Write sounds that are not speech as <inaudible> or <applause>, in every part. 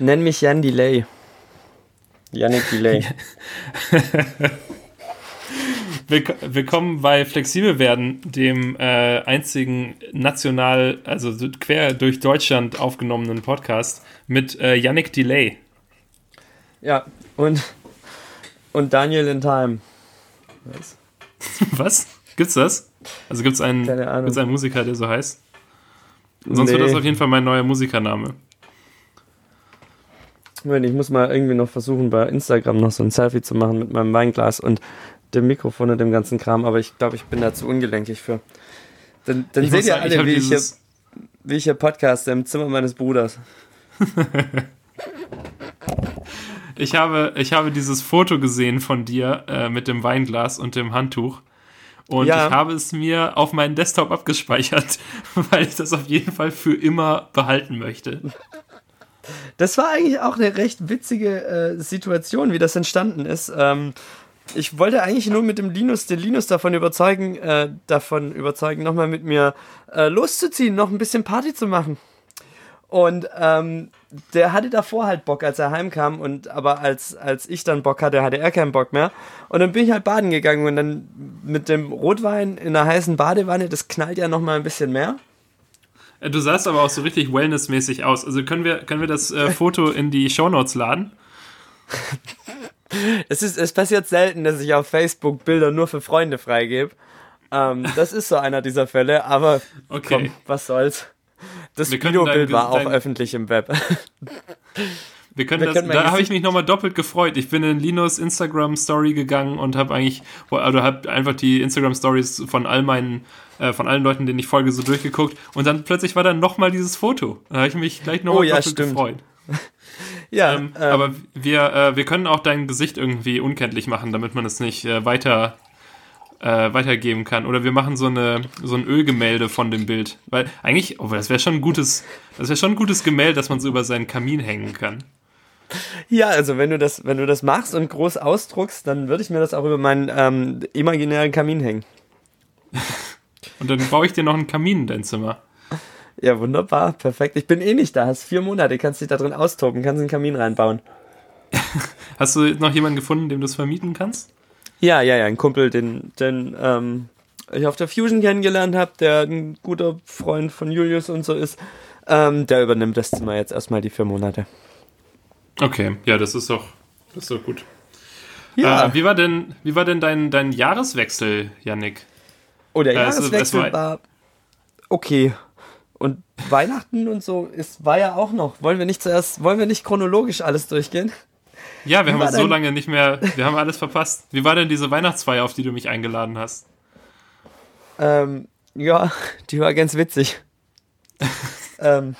Nenn mich Jan Delay. Yannick Delay. <laughs> Willkommen bei Flexibel werden, dem äh, einzigen national, also quer durch Deutschland aufgenommenen Podcast mit äh, Yannick Delay. Ja, und, und Daniel in Time. Was? <laughs> Was? Gibt's das? Also gibt's einen, gibt's einen Musiker, der so heißt? Sonst nee. wird das auf jeden Fall mein neuer Musikername. Ich muss mal irgendwie noch versuchen, bei Instagram noch so ein Selfie zu machen mit meinem Weinglas und dem Mikrofon und dem ganzen Kram, aber ich glaube, ich bin da zu ungelenkig für. Dann, dann seht ihr alle, ich wie, ich hier, wie ich hier podcaste im Zimmer meines Bruders. <laughs> ich, habe, ich habe dieses Foto gesehen von dir äh, mit dem Weinglas und dem Handtuch. Und ja. ich habe es mir auf meinen Desktop abgespeichert, <laughs> weil ich das auf jeden Fall für immer behalten möchte. Das war eigentlich auch eine recht witzige äh, Situation, wie das entstanden ist. Ähm, ich wollte eigentlich nur mit dem Linus, den Linus davon überzeugen, äh, davon überzeugen, nochmal mit mir äh, loszuziehen, noch ein bisschen Party zu machen. Und ähm, der hatte davor halt Bock, als er heimkam, und aber als, als ich dann Bock hatte, hatte er keinen Bock mehr. Und dann bin ich halt baden gegangen und dann mit dem Rotwein in einer heißen Badewanne, das knallt ja nochmal ein bisschen mehr. Du sahst aber auch so richtig wellnessmäßig aus. Also können wir, können wir das äh, Foto in die Shownotes laden? <laughs> es, ist, es passiert selten, dass ich auf Facebook Bilder nur für Freunde freigebe. Ähm, das ist so einer dieser Fälle, aber okay. komm, was soll's. Das Videobild war auch öffentlich im Web. <laughs> Wir können, Wir das, da habe ich mich nochmal doppelt gefreut. Ich bin in Linus Instagram Story gegangen und habe eigentlich, also habe einfach die Instagram Stories von all meinen, äh, von allen Leuten, denen ich folge, so durchgeguckt und dann plötzlich war da nochmal dieses Foto. Da habe ich mich gleich nochmal oh, ja, doppelt stimmt. gefreut. <laughs> ja, ähm, ähm, aber wir, äh, wir können auch dein Gesicht irgendwie unkenntlich machen, damit man es nicht äh, weiter äh, weitergeben kann. Oder wir machen so eine so ein Ölgemälde von dem Bild, weil eigentlich, oh, das wäre schon ein gutes, das wäre schon ein gutes Gemälde, dass man so über seinen Kamin hängen kann. Ja, also wenn du das, wenn du das machst und groß ausdruckst, dann würde ich mir das auch über meinen ähm, imaginären Kamin hängen. und dann baue ich dir noch einen Kamin in dein Zimmer. Ja, wunderbar, perfekt. Ich bin eh nicht da, hast vier Monate, kannst dich da drin austoben, kannst einen Kamin reinbauen. <laughs> Hast du noch jemanden gefunden, dem du es vermieten kannst? Ja, ja, ja, ein Kumpel, den, den ähm, ich auf der Fusion kennengelernt habe, der ein guter Freund von Julius und so ist. Ähm, der übernimmt das Zimmer jetzt erstmal die vier Monate. Okay, ja, das ist doch, das ist doch gut. Ja. Äh, wie war denn, wie war denn dein, dein Jahreswechsel, Yannick? Oh, der äh, Jahreswechsel war, war okay. Und Weihnachten und so ist, war ja auch noch. Wollen wir nicht zuerst, wollen wir nicht chronologisch alles durchgehen? Ja, wir Wie haben uns so lange nicht mehr, wir haben alles verpasst. Wie war denn diese Weihnachtsfeier, auf die du mich eingeladen hast? Ähm, ja, die war ganz witzig. <laughs> ähm,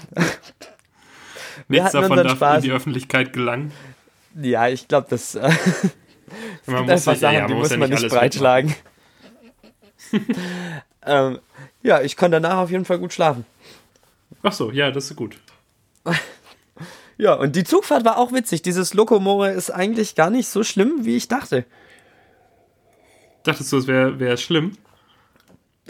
Nichts davon darf Spaß. in die Öffentlichkeit gelangen. Ja, ich glaube, das äh, <laughs> man muss einfach Sachen, ja, die muss, ja man nicht breitschlagen. <laughs> ähm, ja, ich kann danach auf jeden Fall gut schlafen. Ach so, ja, das ist gut. <laughs> ja, und die Zugfahrt war auch witzig. Dieses Lokomore ist eigentlich gar nicht so schlimm, wie ich dachte. Dachtest du, es wäre wär schlimm?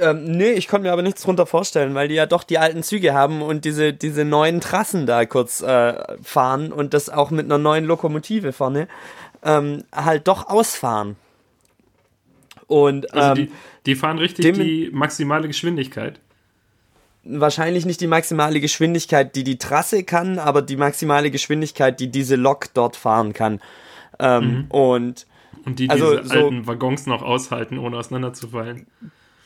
Ähm, nee, ich konnte mir aber nichts drunter vorstellen, weil die ja doch die alten Züge haben und diese, diese neuen Trassen da kurz äh, fahren und das auch mit einer neuen Lokomotive vorne ähm, halt doch ausfahren. Und, also die, ähm, die fahren richtig die maximale Geschwindigkeit. Wahrscheinlich nicht die maximale Geschwindigkeit, die die Trasse kann, aber die maximale Geschwindigkeit, die diese Lok dort fahren kann. Ähm, mhm. Und und die also, diese alten Waggons noch aushalten, ohne auseinanderzufallen.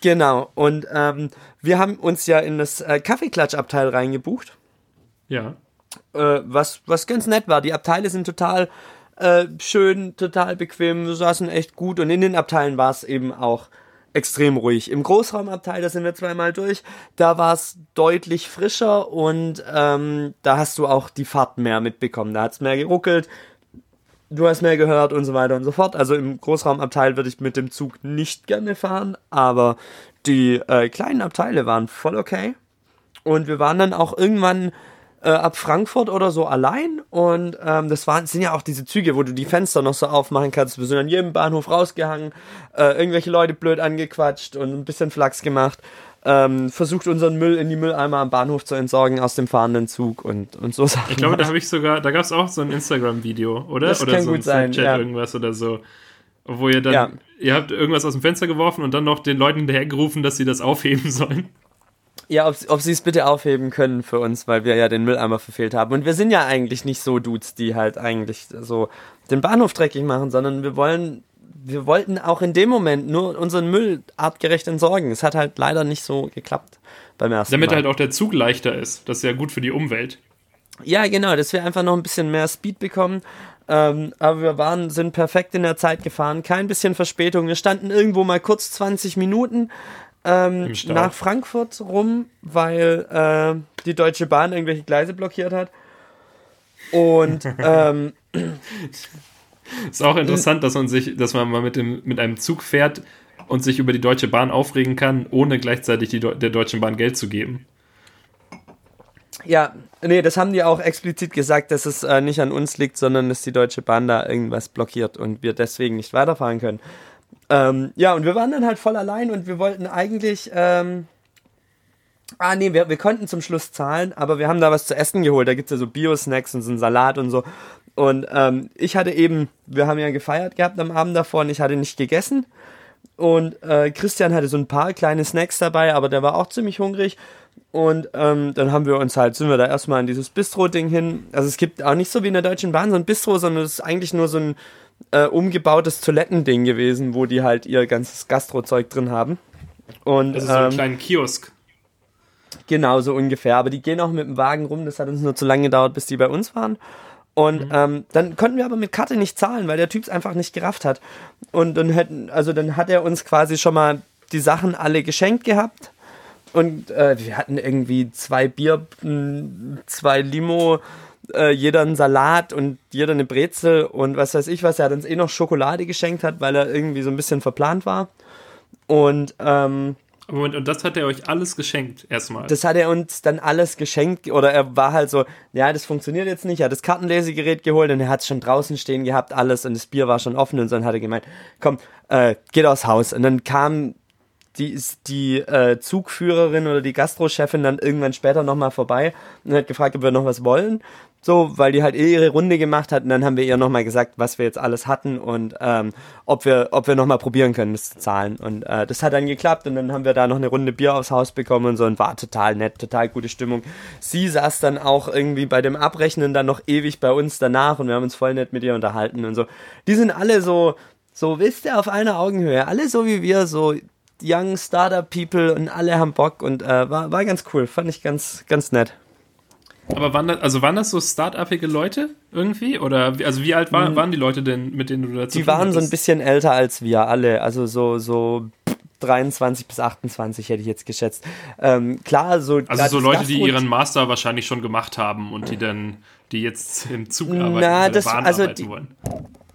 Genau, und ähm, wir haben uns ja in das äh, Kaffeeklatschabteil reingebucht. Ja. Äh, was, was ganz nett war. Die Abteile sind total äh, schön, total bequem, wir saßen echt gut und in den Abteilen war es eben auch extrem ruhig. Im Großraumabteil, da sind wir zweimal durch, da war es deutlich frischer und ähm, da hast du auch die Fahrt mehr mitbekommen. Da hat es mehr geruckelt, du hast mehr gehört und so weiter und so fort. Also im Großraumabteil würde ich mit dem Zug nicht gerne fahren, aber die äh, kleinen Abteile waren voll okay. Und wir waren dann auch irgendwann äh, ab Frankfurt oder so allein. Und ähm, das waren, sind ja auch diese Züge, wo du die Fenster noch so aufmachen kannst. Wir sind an jedem Bahnhof rausgehangen, äh, irgendwelche Leute blöd angequatscht und ein bisschen Flachs gemacht. Ähm, versucht unseren Müll in die Mülleimer am Bahnhof zu entsorgen aus dem fahrenden Zug und, und so Sachen. Ich glaube, da habe ich sogar, da gab es auch so ein Instagram-Video, oder? Das oder kann so gut sein, ja. irgendwas oder so. Wo ihr dann, ja. ihr habt irgendwas aus dem Fenster geworfen und dann noch den Leuten hinterhergerufen, dass sie das aufheben sollen. Ja, ob, ob sie es bitte aufheben können für uns, weil wir ja den Mülleimer verfehlt haben. Und wir sind ja eigentlich nicht so Dudes, die halt eigentlich so den Bahnhof dreckig machen, sondern wir wollen wir wollten auch in dem Moment nur unseren Müll artgerecht entsorgen. Es hat halt leider nicht so geklappt beim ersten Damit Mal. halt auch der Zug leichter ist. Das ist ja gut für die Umwelt. Ja, genau, dass wir einfach noch ein bisschen mehr Speed bekommen. Ähm, aber wir waren, sind perfekt in der Zeit gefahren, kein bisschen Verspätung. Wir standen irgendwo mal kurz 20 Minuten ähm, nach Frankfurt rum, weil äh, die Deutsche Bahn irgendwelche Gleise blockiert hat. Und <laughs> ähm, <laughs> Ist auch interessant, dass man sich, dass man mal mit, dem, mit einem Zug fährt und sich über die Deutsche Bahn aufregen kann, ohne gleichzeitig die, der Deutschen Bahn Geld zu geben. Ja, nee, das haben die auch explizit gesagt, dass es äh, nicht an uns liegt, sondern dass die Deutsche Bahn da irgendwas blockiert und wir deswegen nicht weiterfahren können. Ähm, ja, und wir waren dann halt voll allein und wir wollten eigentlich. Ähm, ah, nee, wir, wir konnten zum Schluss zahlen, aber wir haben da was zu essen geholt. Da gibt es ja so Bio-Snacks und so einen Salat und so. Und ähm, ich hatte eben, wir haben ja gefeiert gehabt am Abend davor und ich hatte nicht gegessen. Und äh, Christian hatte so ein paar kleine Snacks dabei, aber der war auch ziemlich hungrig. Und ähm, dann haben wir uns halt, sind wir da erstmal an dieses Bistro-Ding hin. Also es gibt auch nicht so wie in der Deutschen Bahn so ein Bistro, sondern es ist eigentlich nur so ein äh, umgebautes Toilettending gewesen, wo die halt ihr ganzes Gastro-Zeug drin haben. Und, das ist so ein ähm, kleiner Kiosk. Genau, so ungefähr. Aber die gehen auch mit dem Wagen rum. Das hat uns nur zu lange gedauert, bis die bei uns waren. Und mhm. ähm, dann konnten wir aber mit Karte nicht zahlen, weil der Typ es einfach nicht gerafft hat. Und dann hätten, also dann hat er uns quasi schon mal die Sachen alle geschenkt gehabt. Und äh, wir hatten irgendwie zwei Bier, zwei Limo, äh, jeder einen Salat und jeder eine Brezel und was weiß ich was. Er hat uns eh noch Schokolade geschenkt hat, weil er irgendwie so ein bisschen verplant war. Und ähm, Moment, und das hat er euch alles geschenkt, erstmal. Das hat er uns dann alles geschenkt, oder er war halt so, ja, das funktioniert jetzt nicht, er hat das Kartenlesegerät geholt und er hat es schon draußen stehen gehabt, alles, und das Bier war schon offen und und hat er gemeint, komm, äh, geht aufs Haus. Und dann kam die, die äh, Zugführerin oder die Gastrochefin dann irgendwann später nochmal vorbei und hat gefragt, ob wir noch was wollen. So, weil die halt eh ihre Runde gemacht hat und dann haben wir ihr nochmal gesagt, was wir jetzt alles hatten und ähm, ob wir, ob wir nochmal probieren können, das zu zahlen. Und äh, das hat dann geklappt und dann haben wir da noch eine Runde Bier aufs Haus bekommen und so und war total nett, total gute Stimmung. Sie saß dann auch irgendwie bei dem Abrechnen dann noch ewig bei uns danach und wir haben uns voll nett mit ihr unterhalten und so. Die sind alle so, so wisst ihr, auf einer Augenhöhe. Alle so wie wir, so Young Startup People und alle haben Bock und äh, war, war ganz cool. Fand ich ganz, ganz nett. Aber waren das, also waren das so start-upige Leute irgendwie? Oder also wie alt war, hm. waren die Leute denn, mit denen du dazu Die waren so ein bisschen älter als wir alle. Also so, so 23 bis 28 hätte ich jetzt geschätzt. Ähm, klar, so. Also so Leute, die ihren Master wahrscheinlich schon gemacht haben und die dann, die jetzt im Zug arbeiten Na, das, also die, wollen.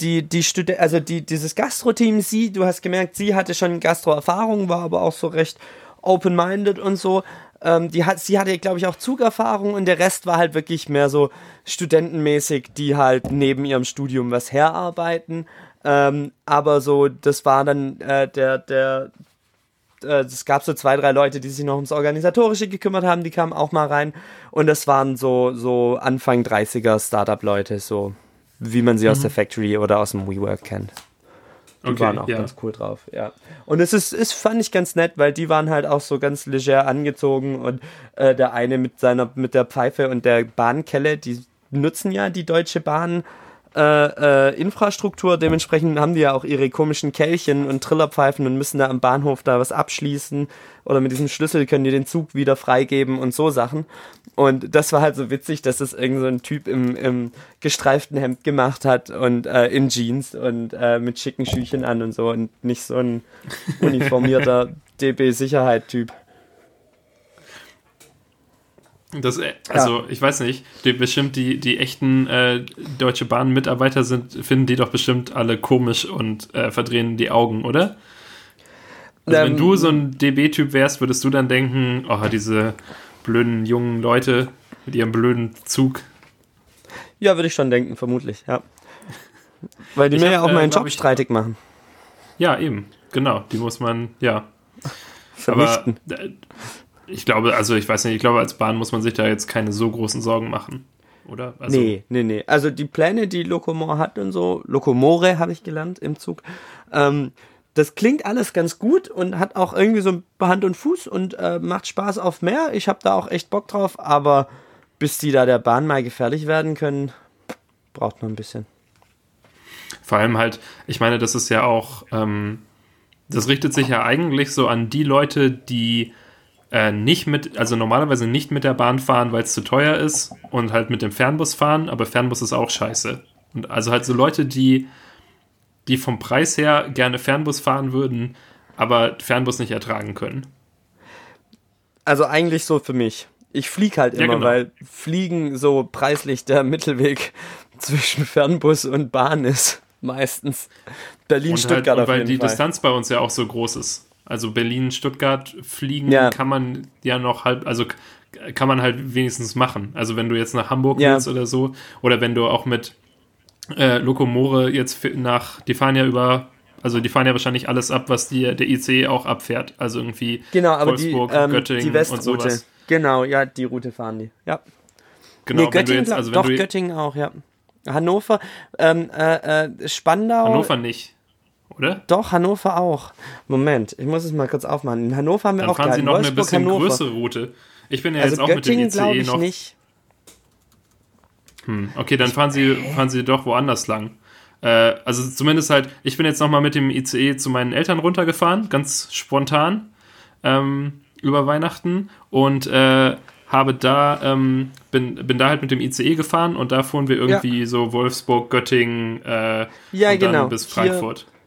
Die, die Studi also die, dieses Gastro-Team, sie, du hast gemerkt, sie hatte schon Gastro-Erfahrung, war aber auch so recht open-minded und so. Ähm, die hat, sie hatte, glaube ich, auch Zugerfahrung und der Rest war halt wirklich mehr so studentenmäßig, die halt neben ihrem Studium was herarbeiten. Ähm, aber so, das war dann äh, der, der, äh, es gab so zwei, drei Leute, die sich noch ums Organisatorische gekümmert haben, die kamen auch mal rein. Und das waren so, so Anfang 30er Startup-Leute, so wie man sie mhm. aus der Factory oder aus dem WeWork kennt. Die okay, waren auch ja. ganz cool drauf, ja. Und es ist, ist, fand ich ganz nett, weil die waren halt auch so ganz leger angezogen und äh, der eine mit seiner, mit der Pfeife und der Bahnkelle, die nutzen ja die Deutsche Bahn äh, äh, Infrastruktur. Dementsprechend haben die ja auch ihre komischen Kelchen und Trillerpfeifen und müssen da am Bahnhof da was abschließen. Oder mit diesem Schlüssel können die den Zug wieder freigeben und so Sachen. Und das war halt so witzig, dass es irgend so ein Typ im, im gestreiften Hemd gemacht hat und äh, in Jeans und äh, mit schicken Schüchen an und so und nicht so ein <laughs> uniformierter DB-Sicherheit-Typ. Das, äh, also, ja. ich weiß nicht, die, bestimmt die, die echten äh, Deutsche Bahn-Mitarbeiter sind, finden die doch bestimmt alle komisch und äh, verdrehen die Augen, oder? Also, ähm, wenn du so ein DB-Typ wärst, würdest du dann denken, oh, diese blöden jungen Leute mit ihrem blöden Zug. Ja, würde ich schon denken, vermutlich, ja. <laughs> Weil die ich mir hab, ja auch äh, meinen Job streitig machen. Ja, eben, genau. Die muss man, ja. vernichten. Aber, äh, ich glaube, also ich weiß nicht, ich glaube, als Bahn muss man sich da jetzt keine so großen Sorgen machen. Oder? Also, nee, nee, nee. Also die Pläne, die Locomore hat und so, Locomore habe ich gelernt im Zug, ähm, das klingt alles ganz gut und hat auch irgendwie so Hand und Fuß und äh, macht Spaß auf mehr. Ich habe da auch echt Bock drauf, aber bis die da der Bahn mal gefährlich werden können, braucht man ein bisschen. Vor allem halt, ich meine, das ist ja auch, ähm, das richtet sich ja eigentlich so an die Leute, die äh, nicht mit, also normalerweise nicht mit der Bahn fahren, weil es zu teuer ist und halt mit dem Fernbus fahren, aber Fernbus ist auch scheiße. Und also halt so Leute, die, die vom Preis her gerne Fernbus fahren würden, aber Fernbus nicht ertragen können. Also eigentlich so für mich. Ich fliege halt immer, ja, genau. weil Fliegen so preislich der Mittelweg <laughs> zwischen Fernbus und Bahn ist. Meistens. Berlin-Stuttgart halt, Weil die Fall. Distanz bei uns ja auch so groß ist. Also Berlin-Stuttgart fliegen ja. kann man ja noch halb, also kann man halt wenigstens machen. Also wenn du jetzt nach Hamburg ja. willst oder so, oder wenn du auch mit äh, Lokomore jetzt nach, die fahren ja über, also die fahren ja wahrscheinlich alles ab, was die, der ICE auch abfährt. Also irgendwie genau, aber Wolfsburg, die, ähm, Göttingen die Westroute. und sowas. Genau, ja, die Route fahren die. Ja. Genau, nee, Göttingen, jetzt, also doch, Göttingen auch, ja. Hannover, ähm, äh, äh, Spandau. Hannover nicht oder? Doch, Hannover auch. Moment, ich muss es mal kurz aufmachen. In Hannover haben wir Dann auch fahren Sie noch Wolfsburg, eine bisschen Hannover. größere Route. Ich bin ja also jetzt auch Göttingen, mit dem ICE noch. Nicht. Hm, okay, dann fahren Sie, fahren Sie doch woanders lang. Äh, also zumindest halt, ich bin jetzt nochmal mit dem ICE zu meinen Eltern runtergefahren, ganz spontan, ähm, über Weihnachten und äh, habe da, ähm, bin, bin da halt mit dem ICE gefahren und da fuhren wir irgendwie ja. so Wolfsburg, Göttingen äh, ja, und genau. bis Frankfurt. Hier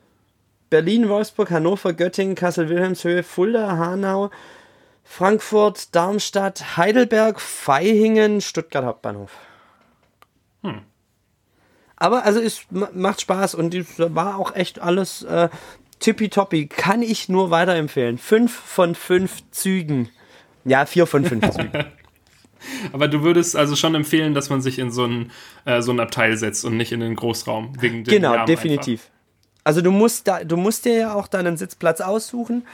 Berlin, Wolfsburg, Hannover, Göttingen, Kassel-Wilhelmshöhe, Fulda, Hanau, Frankfurt, Darmstadt, Heidelberg, Vaihingen, Stuttgart Hauptbahnhof. Hm. Aber also es macht Spaß und es war auch echt alles äh, tippitoppi. Kann ich nur weiterempfehlen. Fünf von fünf Zügen. Ja, vier von fünf <laughs> Zügen. Aber du würdest also schon empfehlen, dass man sich in so ein, äh, so ein Abteil setzt und nicht in den Großraum. Wegen genau, Lärm definitiv. Einfach. Also du musst da, du musst dir ja auch deinen Sitzplatz aussuchen.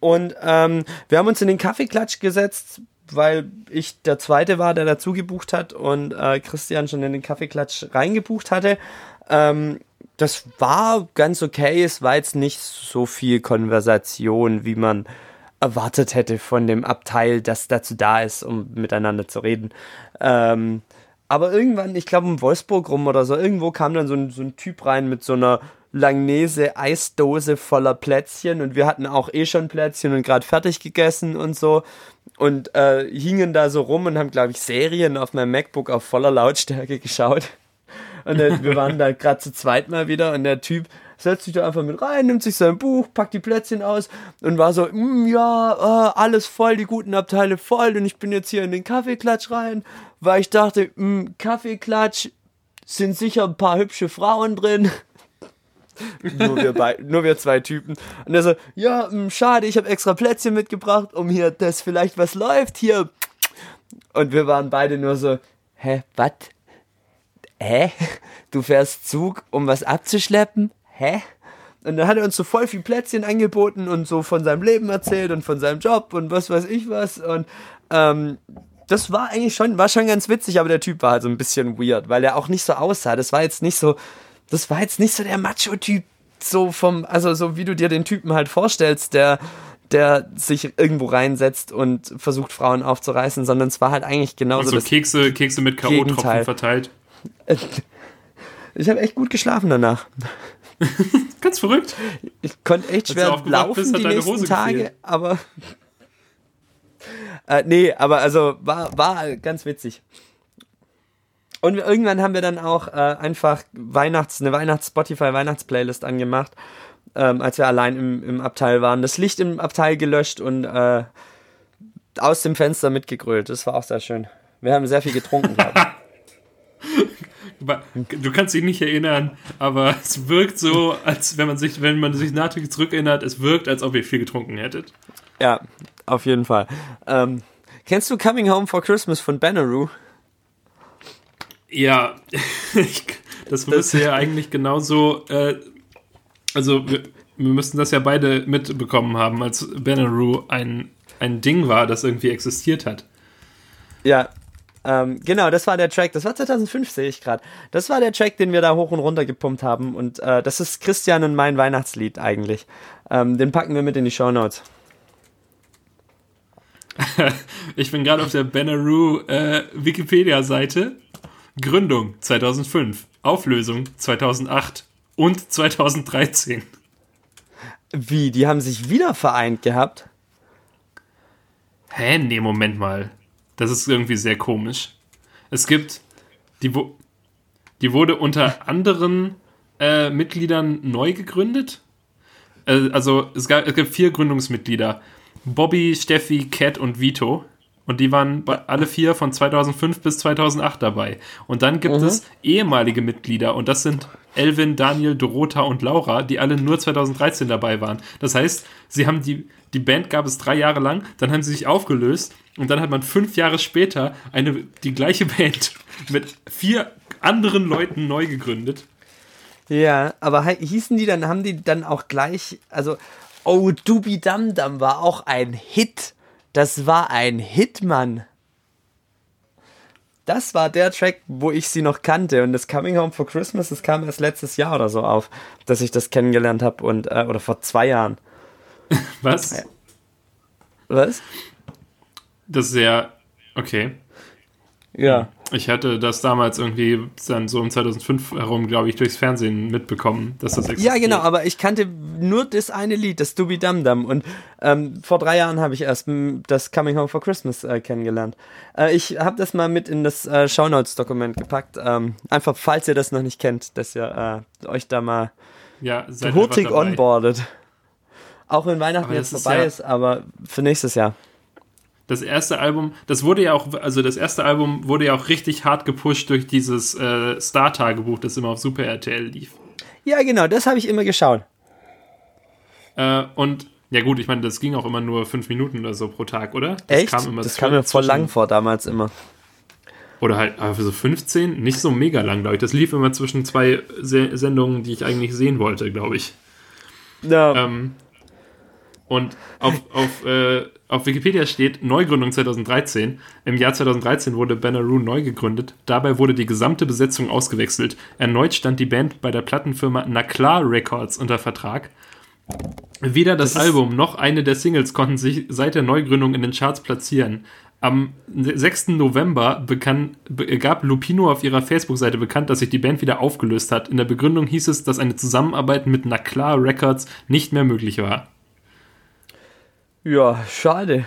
Und ähm, wir haben uns in den Kaffeeklatsch gesetzt, weil ich der Zweite war, der dazu gebucht hat und äh, Christian schon in den Kaffeeklatsch reingebucht hatte. Ähm, das war ganz okay. Es war jetzt nicht so viel Konversation, wie man erwartet hätte von dem Abteil, das dazu da ist, um miteinander zu reden. Ähm, aber irgendwann, ich glaube um Wolfsburg rum oder so, irgendwo kam dann so ein, so ein Typ rein mit so einer Langnese Eisdose voller Plätzchen. Und wir hatten auch eh schon Plätzchen und gerade fertig gegessen und so. Und äh, hingen da so rum und haben, glaube ich, Serien auf meinem MacBook auf voller Lautstärke <laughs> geschaut. Und äh, wir waren da gerade zu zweit mal wieder und der Typ setzt sich da einfach mit rein, nimmt sich sein Buch, packt die Plätzchen aus und war so, mm, ja, äh, alles voll, die guten Abteile voll und ich bin jetzt hier in den Kaffeeklatsch rein, weil ich dachte, mm, Kaffeeklatsch sind sicher ein paar hübsche Frauen drin nur, wir bei, nur wir zwei Typen. Und er so, ja, hm, schade, ich habe extra Plätzchen mitgebracht, um hier, dass vielleicht was läuft hier. Und wir waren beide nur so, hä, was? Hä? Du fährst Zug, um was abzuschleppen? Hä? Und dann hat er uns so voll viel Plätzchen angeboten und so von seinem Leben erzählt und von seinem Job und was weiß ich was. Und ähm, das war eigentlich schon, war schon ganz witzig, aber der Typ war halt so ein bisschen weird, weil er auch nicht so aussah. Das war jetzt nicht so, das war jetzt nicht so der Macho-Typ, so vom, also so wie du dir den Typen halt vorstellst, der, der sich irgendwo reinsetzt und versucht, Frauen aufzureißen, sondern es war halt eigentlich genauso. Also Kekse, Kekse mit K.O.-Tropfen verteilt. <laughs> Ich habe echt gut geschlafen danach. <laughs> Ganz verrückt. Ich konnte echt schwer laufen bist, die nächsten Hose Tage, gefehlt. aber. <laughs> Äh, nee, aber also war, war ganz witzig. Und irgendwann haben wir dann auch äh, einfach Weihnachts, eine Weihnachts-Spotify-Weihnachts-Playlist angemacht, ähm, als wir allein im, im Abteil waren. Das Licht im Abteil gelöscht und äh, aus dem Fenster mitgegrölt. Das war auch sehr schön. Wir haben sehr viel getrunken. <laughs> du kannst dich nicht erinnern, aber es wirkt so, als wenn man sich, wenn man sich nachträglich zurückerinnert, es wirkt, als ob ihr viel getrunken hättet. Ja, auf jeden Fall. Ähm, kennst du Coming Home for Christmas von Banneroo? Ja, <laughs> das müsste ja <laughs> eigentlich genauso. Äh, also, wir müssten das ja beide mitbekommen haben, als Benaroo ein, ein Ding war, das irgendwie existiert hat. Ja, ähm, genau, das war der Track. Das war 2005, sehe ich gerade. Das war der Track, den wir da hoch und runter gepumpt haben. Und äh, das ist Christian und mein Weihnachtslied eigentlich. Ähm, den packen wir mit in die Show Notes. <laughs> ich bin gerade auf der Benaroo äh, Wikipedia-Seite. Gründung 2005, Auflösung 2008 und 2013. Wie? Die haben sich wieder vereint gehabt? Hä? Nee, Moment mal. Das ist irgendwie sehr komisch. Es gibt, die, die wurde unter anderen äh, Mitgliedern neu gegründet. Äh, also es, gab, es gibt vier Gründungsmitglieder. Bobby, Steffi, Cat und Vito. Und die waren alle vier von 2005 bis 2008 dabei. Und dann gibt mhm. es ehemalige Mitglieder. Und das sind Elvin, Daniel, Dorota und Laura, die alle nur 2013 dabei waren. Das heißt, sie haben die, die Band gab es drei Jahre lang, dann haben sie sich aufgelöst und dann hat man fünf Jahre später eine, die gleiche <laughs> Band mit vier anderen Leuten neu gegründet. Ja, aber hießen die dann, haben die dann auch gleich, also, oh, Dubi Dum Dum war auch ein Hit. Das war ein Hit, Mann. Das war der Track, wo ich sie noch kannte. Und das Coming Home for Christmas, das kam erst letztes Jahr oder so auf, dass ich das kennengelernt habe. Und, äh, oder vor zwei Jahren. <laughs> Was? Was? Das ist ja. Okay. Ja. Ich hatte das damals irgendwie dann so um 2005 herum, glaube ich, durchs Fernsehen mitbekommen, dass das existiert. Ja, genau, aber ich kannte nur das eine Lied, das Dubi Dum Dum. Und ähm, vor drei Jahren habe ich erst das Coming Home for Christmas äh, kennengelernt. Äh, ich habe das mal mit in das äh, Shownotes-Dokument gepackt. Ähm, einfach, falls ihr das noch nicht kennt, dass ihr äh, euch da mal ja, hurtig onboardet. Auch wenn Weihnachten jetzt vorbei ist, ja ist, aber für nächstes Jahr das erste Album, das wurde ja auch, also das erste Album wurde ja auch richtig hart gepusht durch dieses äh, Star-Tagebuch, das immer auf Super RTL lief. Ja, genau, das habe ich immer geschaut. Äh, und ja gut, ich meine, das ging auch immer nur fünf Minuten oder so pro Tag, oder? Das Echt? Kam das kam mir voll lang vor damals immer. Oder halt aber für so 15, nicht so mega lang, glaube ich. Das lief immer zwischen zwei Se Sendungen, die ich eigentlich sehen wollte, glaube ich. Ja. Ähm, und auf, auf, äh, auf Wikipedia steht Neugründung 2013. Im Jahr 2013 wurde Banneroo neu gegründet. Dabei wurde die gesamte Besetzung ausgewechselt. Erneut stand die Band bei der Plattenfirma Naklar Records unter Vertrag. Weder das, das Album noch eine der Singles konnten sich seit der Neugründung in den Charts platzieren. Am 6. November bekannt, gab Lupino auf ihrer Facebook-Seite bekannt, dass sich die Band wieder aufgelöst hat. In der Begründung hieß es, dass eine Zusammenarbeit mit Naklar Records nicht mehr möglich war. Ja, schade.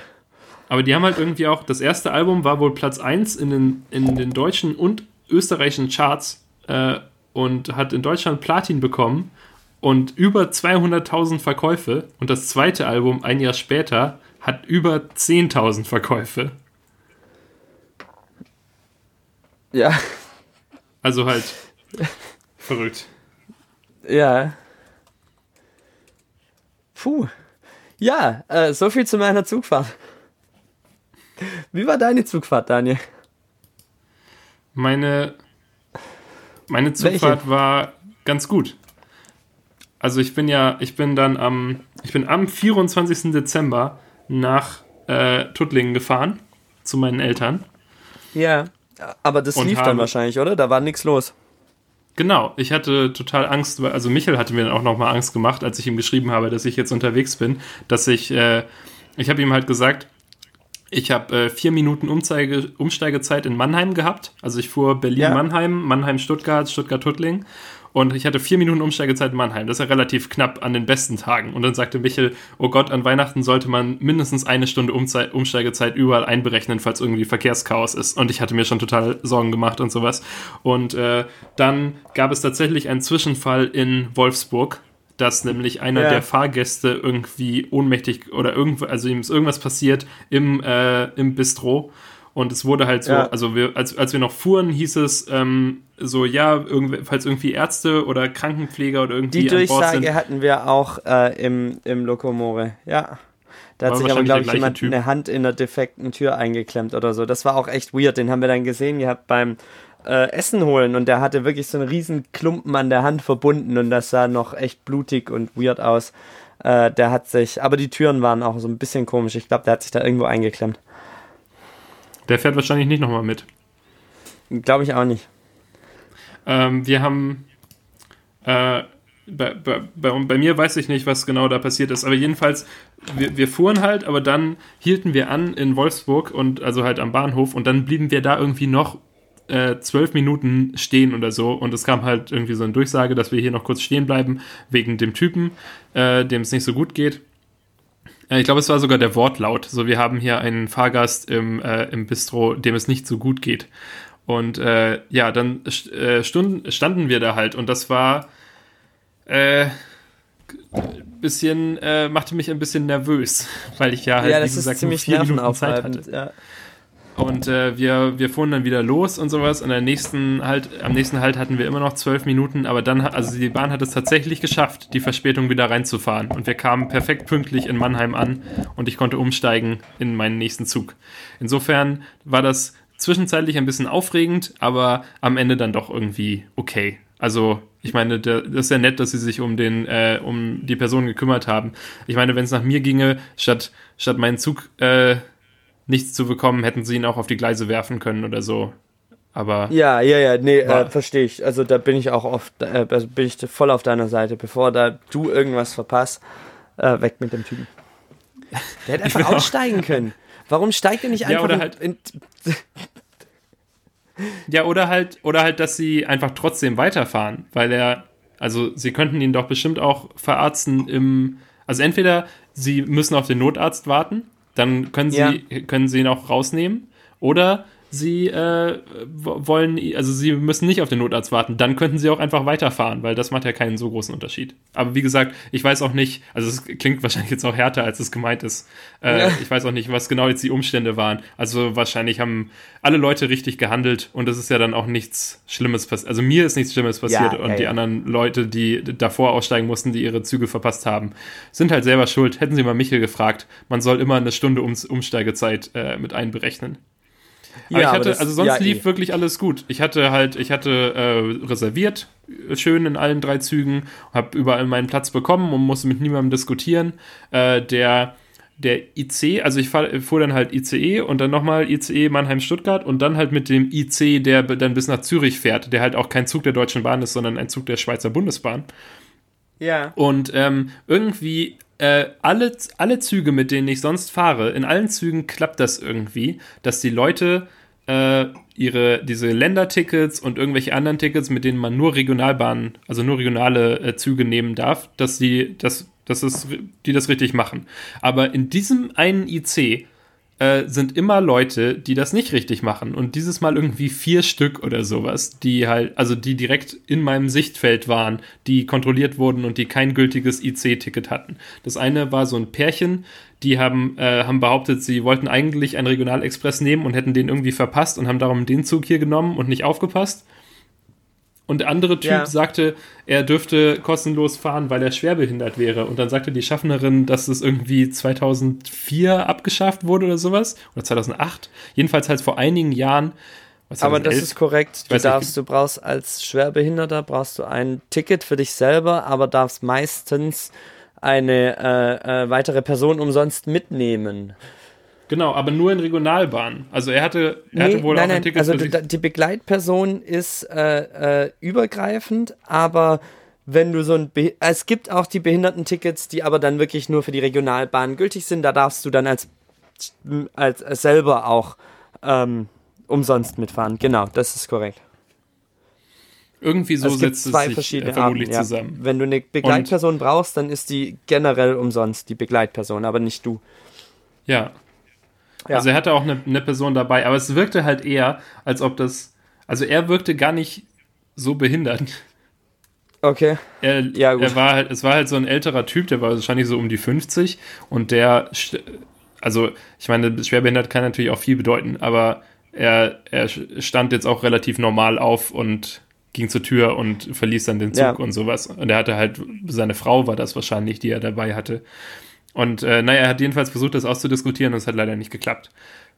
Aber die haben halt irgendwie auch, das erste Album war wohl Platz 1 in den, in den deutschen und österreichischen Charts äh, und hat in Deutschland Platin bekommen und über 200.000 Verkäufe. Und das zweite Album, ein Jahr später, hat über 10.000 Verkäufe. Ja. Also halt verrückt. Ja. Puh. Ja, äh, so viel zu meiner Zugfahrt. Wie war deine Zugfahrt, Daniel? Meine, meine Zugfahrt Welche? war ganz gut. Also ich bin ja, ich bin dann am, ich bin am 24. Dezember nach äh, Tuttlingen gefahren zu meinen Eltern. Ja, aber das lief dann wahrscheinlich, oder? Da war nichts los. Genau, ich hatte total Angst, also Michael hatte mir dann auch nochmal Angst gemacht, als ich ihm geschrieben habe, dass ich jetzt unterwegs bin, dass ich, äh, ich habe ihm halt gesagt, ich habe äh, vier Minuten Umzeige, Umsteigezeit in Mannheim gehabt. Also ich fuhr Berlin-Mannheim, ja. Mannheim-Stuttgart, Stuttgart-Tuttling. Und ich hatte vier Minuten Umsteigezeit in Mannheim. Das ist ja relativ knapp an den besten Tagen. Und dann sagte Michel, oh Gott, an Weihnachten sollte man mindestens eine Stunde Umsteigezeit überall einberechnen, falls irgendwie Verkehrschaos ist. Und ich hatte mir schon total Sorgen gemacht und sowas. Und äh, dann gab es tatsächlich einen Zwischenfall in Wolfsburg, dass nämlich einer ja. der Fahrgäste irgendwie ohnmächtig oder irgendwo, also ihm ist irgendwas passiert im, äh, im Bistro und es wurde halt so, ja. also wir, als, als wir noch fuhren, hieß es ähm, so, ja, irgendwie, falls irgendwie Ärzte oder Krankenpfleger oder irgendwie. Die Durchsage hatten wir auch äh, im, im Lokomore, ja. Da hat sich aber, glaube ich, jemand typ. eine Hand in einer defekten Tür eingeklemmt oder so. Das war auch echt weird. Den haben wir dann gesehen gehabt beim äh, Essen holen und der hatte wirklich so einen riesen Klumpen an der Hand verbunden und das sah noch echt blutig und weird aus. Äh, der hat sich, aber die Türen waren auch so ein bisschen komisch. Ich glaube, der hat sich da irgendwo eingeklemmt. Der fährt wahrscheinlich nicht nochmal mit. Glaube ich auch nicht. Ähm, wir haben äh, bei, bei, bei, mir weiß ich nicht, was genau da passiert ist, aber jedenfalls, wir, wir, fuhren halt, aber dann hielten wir an in Wolfsburg und also halt am Bahnhof und dann blieben wir da irgendwie noch äh, zwölf Minuten stehen oder so und es kam halt irgendwie so eine Durchsage, dass wir hier noch kurz stehen bleiben wegen dem Typen, äh, dem es nicht so gut geht. Äh, ich glaube, es war sogar der Wortlaut. So, wir haben hier einen Fahrgast im, äh, im Bistro, dem es nicht so gut geht. Und äh, ja, dann äh, stunden, standen wir da halt und das war äh, bisschen, äh, machte mich ein bisschen nervös, <laughs> weil ich ja halt, ja, wie gesagt, nur vier Minuten Zeit hatte. Ja. Und äh, wir, wir fuhren dann wieder los und sowas. Und der nächsten halt, am nächsten Halt hatten wir immer noch zwölf Minuten, aber dann, also die Bahn hat es tatsächlich geschafft, die Verspätung wieder reinzufahren. Und wir kamen perfekt pünktlich in Mannheim an und ich konnte umsteigen in meinen nächsten Zug. Insofern war das zwischenzeitlich ein bisschen aufregend, aber am Ende dann doch irgendwie okay. Also, ich meine, das ist ja nett, dass sie sich um den, äh, um die Person gekümmert haben. Ich meine, wenn es nach mir ginge, statt, statt meinen Zug äh, nichts zu bekommen, hätten sie ihn auch auf die Gleise werfen können oder so. Aber. Ja, ja, ja, nee, äh, verstehe ich. Also da bin ich auch oft, äh, bin ich voll auf deiner Seite. Bevor da du irgendwas verpasst, äh, weg mit dem Typen. Der hätte <laughs> einfach aussteigen können. Warum steigt er nicht einfach ja, oder in, halt, in, <laughs> Ja, oder halt, oder halt, dass sie einfach trotzdem weiterfahren, weil er, also sie könnten ihn doch bestimmt auch verarzten im, also entweder sie müssen auf den Notarzt warten, dann können sie, ja. können sie ihn auch rausnehmen, oder sie äh, wollen, also sie müssen nicht auf den Notarzt warten, dann könnten sie auch einfach weiterfahren, weil das macht ja keinen so großen Unterschied. Aber wie gesagt, ich weiß auch nicht, also es klingt wahrscheinlich jetzt auch härter, als es gemeint ist. Äh, ja. Ich weiß auch nicht, was genau jetzt die Umstände waren. Also wahrscheinlich haben alle Leute richtig gehandelt und es ist ja dann auch nichts Schlimmes passiert. Also mir ist nichts Schlimmes passiert ja, und ja, die anderen Leute, die davor aussteigen mussten, die ihre Züge verpasst haben, sind halt selber schuld. Hätten sie mal Michael gefragt, man soll immer eine Stunde Umsteigezeit äh, mit einberechnen. Aber ja, ich hatte, das, also sonst ja, lief eh. wirklich alles gut. Ich hatte halt, ich hatte äh, reserviert, schön in allen drei Zügen, habe überall meinen Platz bekommen und musste mit niemandem diskutieren. Äh, der der IC, also ich fahr, fuhr dann halt ICE und dann nochmal ICE Mannheim-Stuttgart und dann halt mit dem IC, der dann bis nach Zürich fährt, der halt auch kein Zug der Deutschen Bahn ist, sondern ein Zug der Schweizer Bundesbahn. Ja. Und ähm, irgendwie äh, alle, alle Züge, mit denen ich sonst fahre, in allen Zügen klappt das irgendwie, dass die Leute äh, ihre, diese Ländertickets und irgendwelche anderen Tickets, mit denen man nur Regionalbahnen, also nur regionale äh, Züge nehmen darf, dass die das, dass es, die das richtig machen. Aber in diesem einen IC äh, sind immer Leute, die das nicht richtig machen. Und dieses Mal irgendwie vier Stück oder sowas, die halt, also die direkt in meinem Sichtfeld waren, die kontrolliert wurden und die kein gültiges IC-Ticket hatten. Das eine war so ein Pärchen, die haben, äh, haben behauptet, sie wollten eigentlich einen Regionalexpress nehmen und hätten den irgendwie verpasst und haben darum den Zug hier genommen und nicht aufgepasst. Und der andere Typ ja. sagte, er dürfte kostenlos fahren, weil er schwerbehindert wäre. Und dann sagte die Schaffnerin, dass es irgendwie 2004 abgeschafft wurde oder sowas. Oder 2008. Jedenfalls halt vor einigen Jahren. Aber das ist korrekt. Du, darfst, du brauchst als Schwerbehinderter brauchst du ein Ticket für dich selber, aber darfst meistens eine äh, äh, weitere Person umsonst mitnehmen. Genau, aber nur in Regionalbahnen. Also er hatte, er nee, hatte wohl nein, auch ein nein, Ticket. Also die, die Begleitperson ist äh, äh, übergreifend, aber wenn du so ein Be es gibt auch die Behindertentickets, die aber dann wirklich nur für die Regionalbahnen gültig sind. Da darfst du dann als als, als selber auch ähm, umsonst mitfahren. Genau, das ist korrekt. Irgendwie so also setzt es sich verschiedene vermutlich Arten, zusammen. Ja. Wenn du eine Begleitperson Und brauchst, dann ist die generell umsonst, die Begleitperson, aber nicht du. Ja, ja. Also er hatte auch eine, eine Person dabei, aber es wirkte halt eher, als ob das. Also er wirkte gar nicht so behindert. Okay. Er, ja, gut. er war halt, es war halt so ein älterer Typ, der war wahrscheinlich so um die 50 und der, also ich meine, schwerbehindert kann natürlich auch viel bedeuten, aber er, er stand jetzt auch relativ normal auf und ging zur Tür und verließ dann den Zug ja. und sowas. Und er hatte halt, seine Frau war das wahrscheinlich, die er dabei hatte. Und äh, naja, er hat jedenfalls versucht, das auszudiskutieren und es hat leider nicht geklappt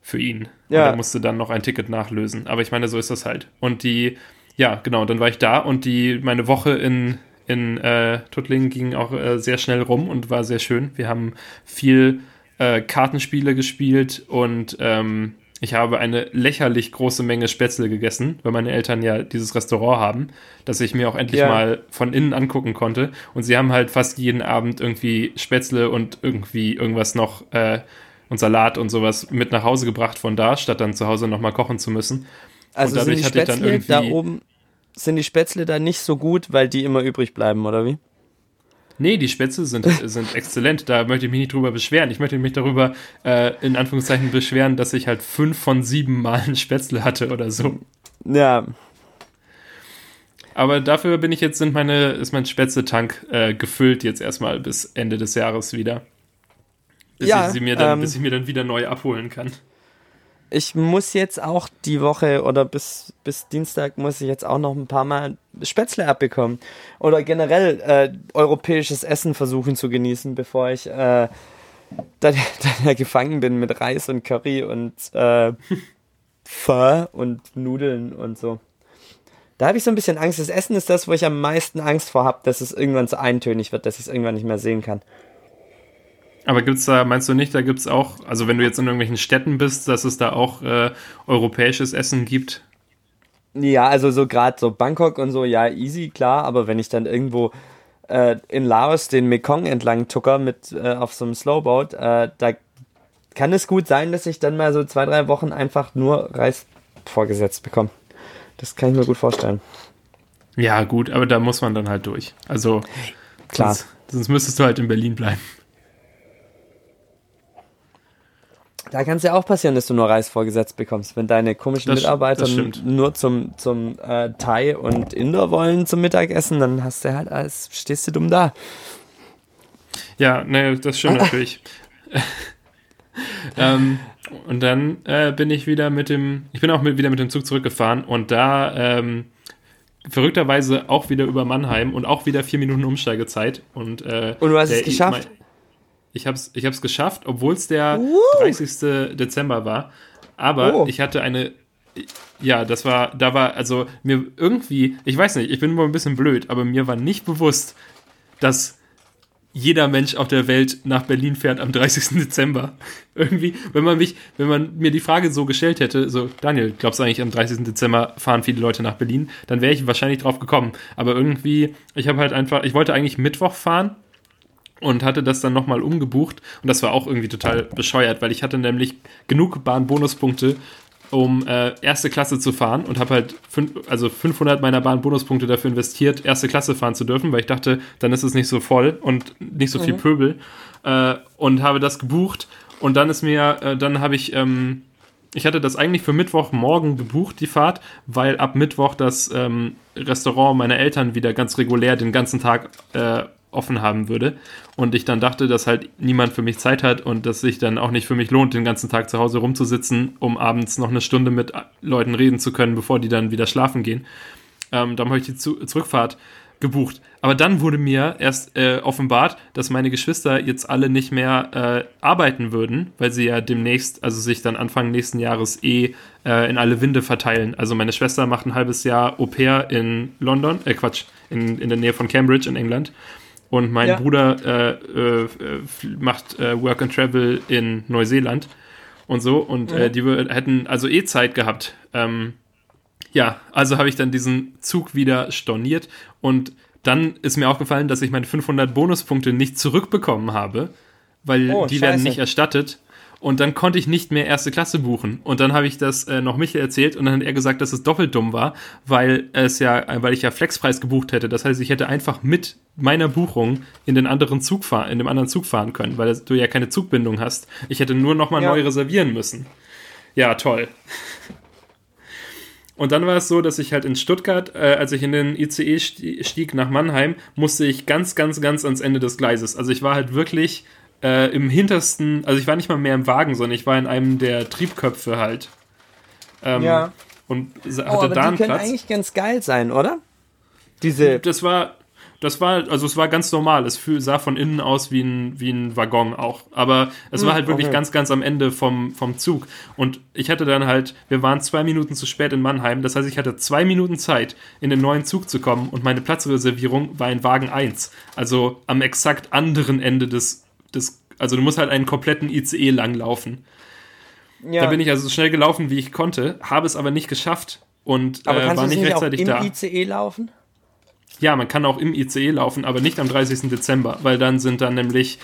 für ihn. Ja. Und er musste dann noch ein Ticket nachlösen. Aber ich meine, so ist das halt. Und die, ja, genau, dann war ich da und die, meine Woche in, in äh, Tuttlingen ging auch äh, sehr schnell rum und war sehr schön. Wir haben viel äh, Kartenspiele gespielt und ähm, ich habe eine lächerlich große Menge Spätzle gegessen, weil meine Eltern ja dieses Restaurant haben, dass ich mir auch endlich ja. mal von innen angucken konnte. Und sie haben halt fast jeden Abend irgendwie Spätzle und irgendwie irgendwas noch äh, und Salat und sowas mit nach Hause gebracht von da, statt dann zu Hause nochmal kochen zu müssen. Also und dadurch sind die Spätzle hatte ich dann irgendwie da oben sind die Spätzle da nicht so gut, weil die immer übrig bleiben, oder wie? Nee, die Spätzle sind, <laughs> sind exzellent. Da möchte ich mich nicht drüber beschweren. Ich möchte mich darüber äh, in Anführungszeichen beschweren, dass ich halt fünf von sieben Malen Spätzle hatte oder so. Ja. Aber dafür bin ich jetzt, sind meine, ist mein Spätzle-Tank äh, gefüllt jetzt erstmal bis Ende des Jahres wieder. Bis, ja, ich, sie mir dann, ähm, bis ich mir dann wieder neu abholen kann ich muss jetzt auch die Woche oder bis, bis Dienstag muss ich jetzt auch noch ein paar Mal Spätzle abbekommen. Oder generell äh, europäisches Essen versuchen zu genießen, bevor ich äh, dann, <laughs> dann gefangen bin mit Reis und Curry und äh, <laughs> Pho und Nudeln und so. Da habe ich so ein bisschen Angst. Das Essen ist das, wo ich am meisten Angst vor habe, dass es irgendwann so eintönig wird, dass ich es irgendwann nicht mehr sehen kann. Aber gibt's da, meinst du nicht, da gibt es auch, also wenn du jetzt in irgendwelchen Städten bist, dass es da auch äh, europäisches Essen gibt? Ja, also so gerade so Bangkok und so, ja, easy, klar, aber wenn ich dann irgendwo äh, in Laos den Mekong entlang tucker mit äh, auf so einem Slowboat, äh, da kann es gut sein, dass ich dann mal so zwei, drei Wochen einfach nur Reis vorgesetzt bekomme. Das kann ich mir gut vorstellen. Ja, gut, aber da muss man dann halt durch. Also, klar. Sonst, sonst müsstest du halt in Berlin bleiben. Da kann es ja auch passieren, dass du nur Reis vorgesetzt bekommst, wenn deine komischen das, Mitarbeiter nur zum, zum äh, Thai und Inder wollen zum Mittagessen, dann hast du halt als stehst du dumm da. Ja, ne, das stimmt <laughs> natürlich. ähm, und dann äh, bin ich wieder mit dem, ich bin auch mit, wieder mit dem Zug zurückgefahren und da ähm, verrückterweise auch wieder über Mannheim und auch wieder vier Minuten Umsteigezeit. Und, äh, und du hast es geschafft? Mein, ich habe es ich hab's geschafft, obwohl es der uh. 30. Dezember war. Aber oh. ich hatte eine. Ja, das war, da war, also mir irgendwie, ich weiß nicht, ich bin immer ein bisschen blöd, aber mir war nicht bewusst, dass jeder Mensch auf der Welt nach Berlin fährt am 30. <laughs> Dezember. Irgendwie, wenn man mich, wenn man mir die Frage so gestellt hätte, so, Daniel, glaubst du eigentlich am 30. Dezember fahren viele Leute nach Berlin? Dann wäre ich wahrscheinlich drauf gekommen. Aber irgendwie, ich habe halt einfach, ich wollte eigentlich Mittwoch fahren und hatte das dann nochmal umgebucht. Und das war auch irgendwie total bescheuert, weil ich hatte nämlich genug Bahnbonuspunkte, um äh, erste Klasse zu fahren und habe halt fünf, also 500 meiner Bahnbonuspunkte dafür investiert, erste Klasse fahren zu dürfen, weil ich dachte, dann ist es nicht so voll und nicht so mhm. viel Pöbel. Äh, und habe das gebucht. Und dann ist mir, äh, dann habe ich ähm, ich hatte das eigentlich für Mittwochmorgen gebucht, die Fahrt, weil ab Mittwoch das ähm, Restaurant meiner Eltern wieder ganz regulär den ganzen Tag äh, offen haben würde. Und ich dann dachte, dass halt niemand für mich Zeit hat und dass sich dann auch nicht für mich lohnt, den ganzen Tag zu Hause rumzusitzen, um abends noch eine Stunde mit Leuten reden zu können, bevor die dann wieder schlafen gehen. Ähm, dann habe ich die zu Zurückfahrt gebucht. Aber dann wurde mir erst äh, offenbart, dass meine Geschwister jetzt alle nicht mehr äh, arbeiten würden, weil sie ja demnächst, also sich dann Anfang nächsten Jahres eh äh, in alle Winde verteilen. Also meine Schwester macht ein halbes Jahr Au pair in London, äh Quatsch, in, in der Nähe von Cambridge in England und mein ja. Bruder äh, äh, macht äh, Work and Travel in Neuseeland und so. Und äh, mhm. die hätten also eh Zeit gehabt. Ähm, ja, also habe ich dann diesen Zug wieder storniert und dann ist mir aufgefallen, dass ich meine 500 Bonuspunkte nicht zurückbekommen habe, weil oh, die Scheiße. werden nicht erstattet. Und dann konnte ich nicht mehr erste Klasse buchen. Und dann habe ich das äh, noch Michael erzählt und dann hat er gesagt, dass es doppelt dumm war, weil es ja, weil ich ja Flexpreis gebucht hätte. Das heißt, ich hätte einfach mit meiner Buchung in den anderen Zug fahren, in dem anderen Zug fahren können, weil du ja keine Zugbindung hast. Ich hätte nur nochmal ja. neu reservieren müssen. Ja, toll. Und dann war es so, dass ich halt in Stuttgart, äh, als ich in den ICE stieg nach Mannheim, musste ich ganz, ganz, ganz ans Ende des Gleises. Also ich war halt wirklich äh, im hintersten, also ich war nicht mal mehr im Wagen, sondern ich war in einem der Triebköpfe halt. Ähm, ja. Und hatte oh, aber da einen die können eigentlich ganz geil sein, oder? Diese. Das war, das war, also es war ganz normal. Es sah von innen aus wie ein, wie ein Waggon auch. Aber es war hm, halt wirklich okay. ganz, ganz am Ende vom, vom Zug. Und ich hatte dann halt, wir waren zwei Minuten zu spät in Mannheim. Das heißt, ich hatte zwei Minuten Zeit, in den neuen Zug zu kommen. Und meine Platzreservierung war in Wagen 1. Also am exakt anderen Ende des, des also du musst halt einen kompletten ICE langlaufen. Ja. Da bin ich also so schnell gelaufen, wie ich konnte, habe es aber nicht geschafft und aber äh, war nicht, nicht rechtzeitig auch im da. ICE laufen? Ja, man kann auch im ICE laufen, aber nicht am 30. Dezember, weil dann sind dann nämlich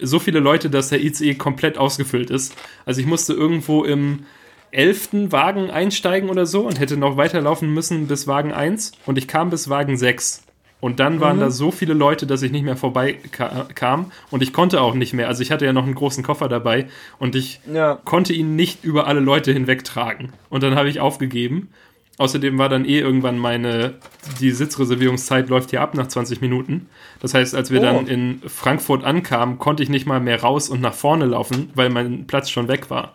so viele Leute, dass der ICE komplett ausgefüllt ist. Also ich musste irgendwo im 11. Wagen einsteigen oder so und hätte noch weiterlaufen müssen bis Wagen 1 und ich kam bis Wagen 6. Und dann waren mhm. da so viele Leute, dass ich nicht mehr vorbeikam und ich konnte auch nicht mehr. Also ich hatte ja noch einen großen Koffer dabei und ich ja. konnte ihn nicht über alle Leute hinweg tragen. Und dann habe ich aufgegeben. Außerdem war dann eh irgendwann meine, die Sitzreservierungszeit läuft hier ab nach 20 Minuten. Das heißt, als wir oh. dann in Frankfurt ankamen, konnte ich nicht mal mehr raus und nach vorne laufen, weil mein Platz schon weg war.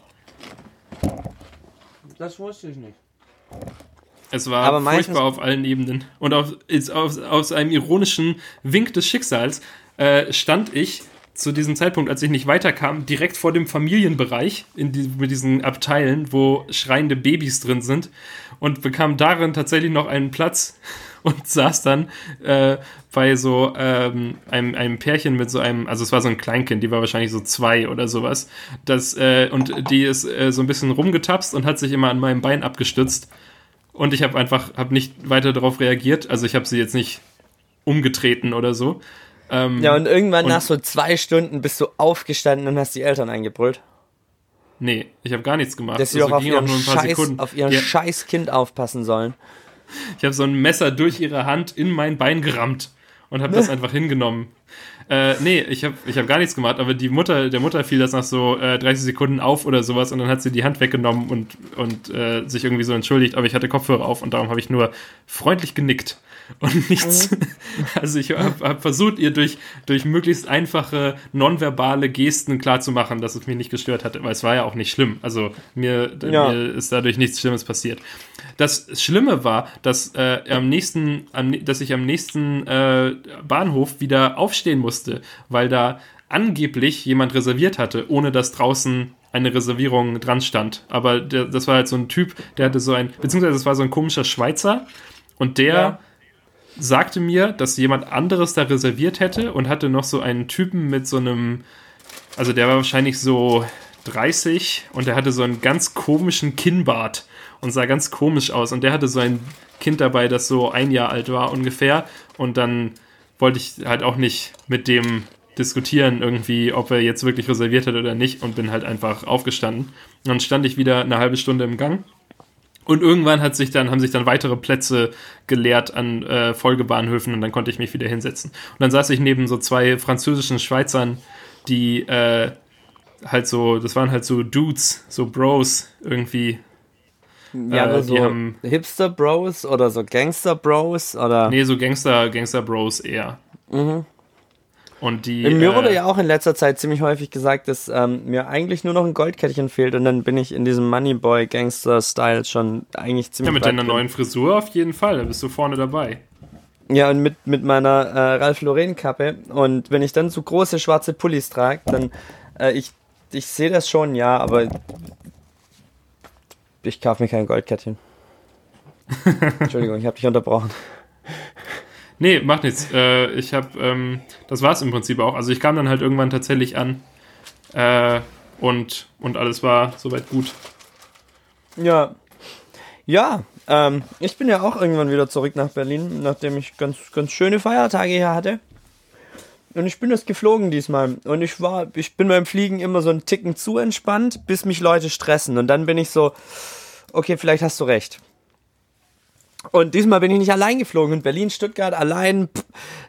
Das wusste ich nicht. Es war Aber furchtbar auf allen Ebenen. Und auf, aus, aus einem ironischen Wink des Schicksals äh, stand ich zu diesem Zeitpunkt, als ich nicht weiterkam, direkt vor dem Familienbereich in die, mit diesen Abteilen, wo schreiende Babys drin sind und bekam darin tatsächlich noch einen Platz <laughs> und saß dann äh, bei so ähm, einem, einem Pärchen mit so einem, also es war so ein Kleinkind, die war wahrscheinlich so zwei oder sowas, das, äh, und die ist äh, so ein bisschen rumgetapst und hat sich immer an meinem Bein abgestützt und ich habe einfach hab nicht weiter darauf reagiert. Also ich habe sie jetzt nicht umgetreten oder so. Ähm, ja, und irgendwann und nach so zwei Stunden bist du aufgestanden und hast die Eltern eingebrüllt. Nee, ich habe gar nichts gemacht. Dass sie also, auch auf, ihren Scheiß, auf ihren ja. scheiß Kind aufpassen sollen. Ich habe so ein Messer durch ihre Hand in mein Bein gerammt und habe das <laughs> einfach hingenommen. Äh, nee, ich habe ich hab gar nichts gemacht, aber die Mutter, der Mutter fiel das nach so äh, 30 Sekunden auf oder sowas und dann hat sie die Hand weggenommen und, und äh, sich irgendwie so entschuldigt, aber ich hatte Kopfhörer auf und darum habe ich nur freundlich genickt und <laughs> nichts. Mhm. Also ich habe hab versucht, ihr durch, durch möglichst einfache nonverbale Gesten klarzumachen, dass es mich nicht gestört hatte, weil es war ja auch nicht schlimm. Also mir, ja. mir ist dadurch nichts Schlimmes passiert. Das Schlimme war, dass, äh, am nächsten, am, dass ich am nächsten äh, Bahnhof wieder aufstehen musste, weil da angeblich jemand reserviert hatte, ohne dass draußen eine Reservierung dran stand. Aber der, das war halt so ein Typ, der hatte so ein, beziehungsweise es war so ein komischer Schweizer und der ja. sagte mir, dass jemand anderes da reserviert hätte und hatte noch so einen Typen mit so einem, also der war wahrscheinlich so 30 und der hatte so einen ganz komischen Kinnbart und sah ganz komisch aus. Und der hatte so ein Kind dabei, das so ein Jahr alt war ungefähr. Und dann wollte ich halt auch nicht mit dem diskutieren irgendwie, ob er jetzt wirklich reserviert hat oder nicht und bin halt einfach aufgestanden. Und dann stand ich wieder eine halbe Stunde im Gang. Und irgendwann hat sich dann, haben sich dann weitere Plätze geleert an äh, Folgebahnhöfen und dann konnte ich mich wieder hinsetzen. Und dann saß ich neben so zwei französischen Schweizern, die äh, halt so, das waren halt so Dudes, so Bros irgendwie, ja, äh, so haben, Hipster Bros oder so Gangster Bros oder. Nee, so Gangster, Gangster Bros eher. Mhm. Und die. Mir äh, wurde ja auch in letzter Zeit ziemlich häufig gesagt, dass ähm, mir eigentlich nur noch ein Goldkettchen fehlt und dann bin ich in diesem Moneyboy Gangster Style schon eigentlich ziemlich. Ja, mit deiner drin. neuen Frisur auf jeden Fall, da bist du vorne dabei. Ja, und mit, mit meiner äh, Ralph Lauren Kappe und wenn ich dann so große schwarze Pullis trage, dann äh, ich ich sehe das schon, ja, aber ich kaufe mir kein Goldkettchen. <laughs> Entschuldigung, ich habe dich unterbrochen. Nee, macht nichts. Äh, ich habe, ähm, das war es im Prinzip auch. Also ich kam dann halt irgendwann tatsächlich an äh, und, und alles war soweit gut. Ja. Ja, ähm, ich bin ja auch irgendwann wieder zurück nach Berlin, nachdem ich ganz, ganz schöne Feiertage hier hatte. Und ich bin das geflogen diesmal. Und ich war, ich bin beim Fliegen immer so einen Ticken zu entspannt, bis mich Leute stressen. Und dann bin ich so, okay, vielleicht hast du recht. Und diesmal bin ich nicht allein geflogen. In Berlin, Stuttgart allein. Pff,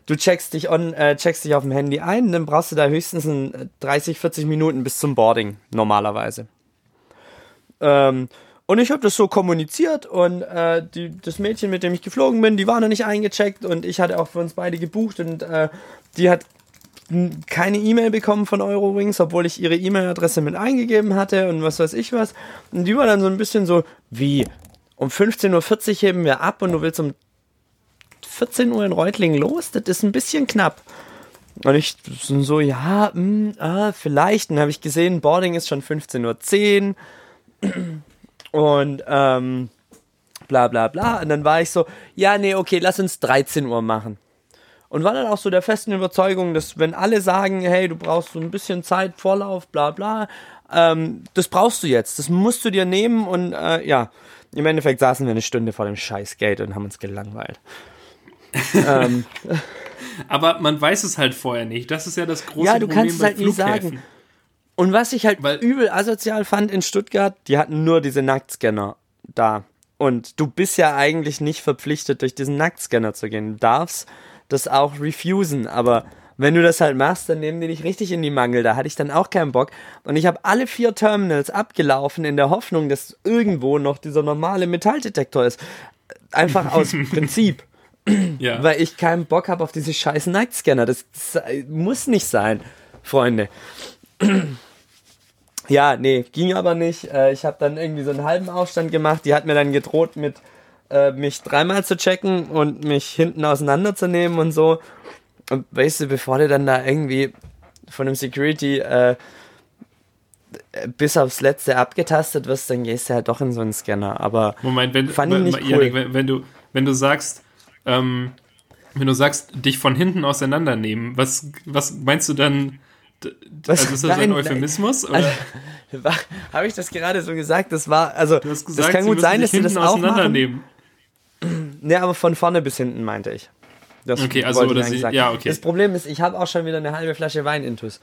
du checkst dich, on, äh, checkst dich auf dem Handy ein. Dann brauchst du da höchstens 30, 40 Minuten bis zum Boarding, normalerweise. Ähm, und ich habe das so kommuniziert und äh, die, das Mädchen, mit dem ich geflogen bin, die war noch nicht eingecheckt und ich hatte auch für uns beide gebucht und äh, die hat keine E-Mail bekommen von Eurowings, obwohl ich ihre E-Mail-Adresse mit eingegeben hatte und was weiß ich was. Und die war dann so ein bisschen so, wie, um 15.40 Uhr heben wir ab und du willst um 14 Uhr in Reutlingen los, das ist ein bisschen knapp. Und ich so, ja, mh, hm, ah, vielleicht. dann habe ich gesehen, Boarding ist schon 15.10 Uhr. Und ähm, bla bla bla. Und dann war ich so, ja, nee, okay, lass uns 13 Uhr machen. Und war dann auch so der festen Überzeugung, dass wenn alle sagen, hey, du brauchst so ein bisschen Zeit, Vorlauf, bla bla, ähm, das brauchst du jetzt, das musst du dir nehmen und äh, ja, im Endeffekt saßen wir eine Stunde vor dem Scheißgate und haben uns gelangweilt. <laughs> ähm. Aber man weiß es halt vorher nicht. Das ist ja das große Problem. Ja, du Problem kannst es halt nie sagen. Und was ich halt Weil, übel asozial fand in Stuttgart, die hatten nur diese Nacktscanner da. Und du bist ja eigentlich nicht verpflichtet, durch diesen Nacktscanner zu gehen. Du darfst das auch refusen, aber wenn du das halt machst, dann nehmen die dich richtig in die Mangel. Da hatte ich dann auch keinen Bock. Und ich habe alle vier Terminals abgelaufen in der Hoffnung, dass irgendwo noch dieser normale Metalldetektor ist. Einfach aus <laughs> Prinzip. Ja. Weil ich keinen Bock habe auf diese scheiß Nightscanner. Das, das muss nicht sein, Freunde. Ja, nee, ging aber nicht. Äh, ich habe dann irgendwie so einen halben Aufstand gemacht. Die hat mir dann gedroht mit äh, mich dreimal zu checken und mich hinten auseinanderzunehmen und so. Und weißt du, bevor du dann da irgendwie von dem Security äh, bis aufs Letzte abgetastet wirst, dann gehst du halt doch in so einen Scanner. Aber Moment, wenn, fand ich nicht cool. Wenn, wenn, du, wenn du sagst, ähm, wenn du sagst, dich von hinten auseinandernehmen, was, was meinst du dann? Was? Also ist das nein, ein Euphemismus? Also, <laughs> Habe ich das gerade so gesagt? Das war, also, gesagt, das kann gut sein, dass sie das auch machen. Ne, <clears throat> aber von vorne bis hinten meinte ich. Das okay, also oder sie, ja, okay. Das Problem ist, ich habe auch schon wieder eine halbe Flasche Wein intus.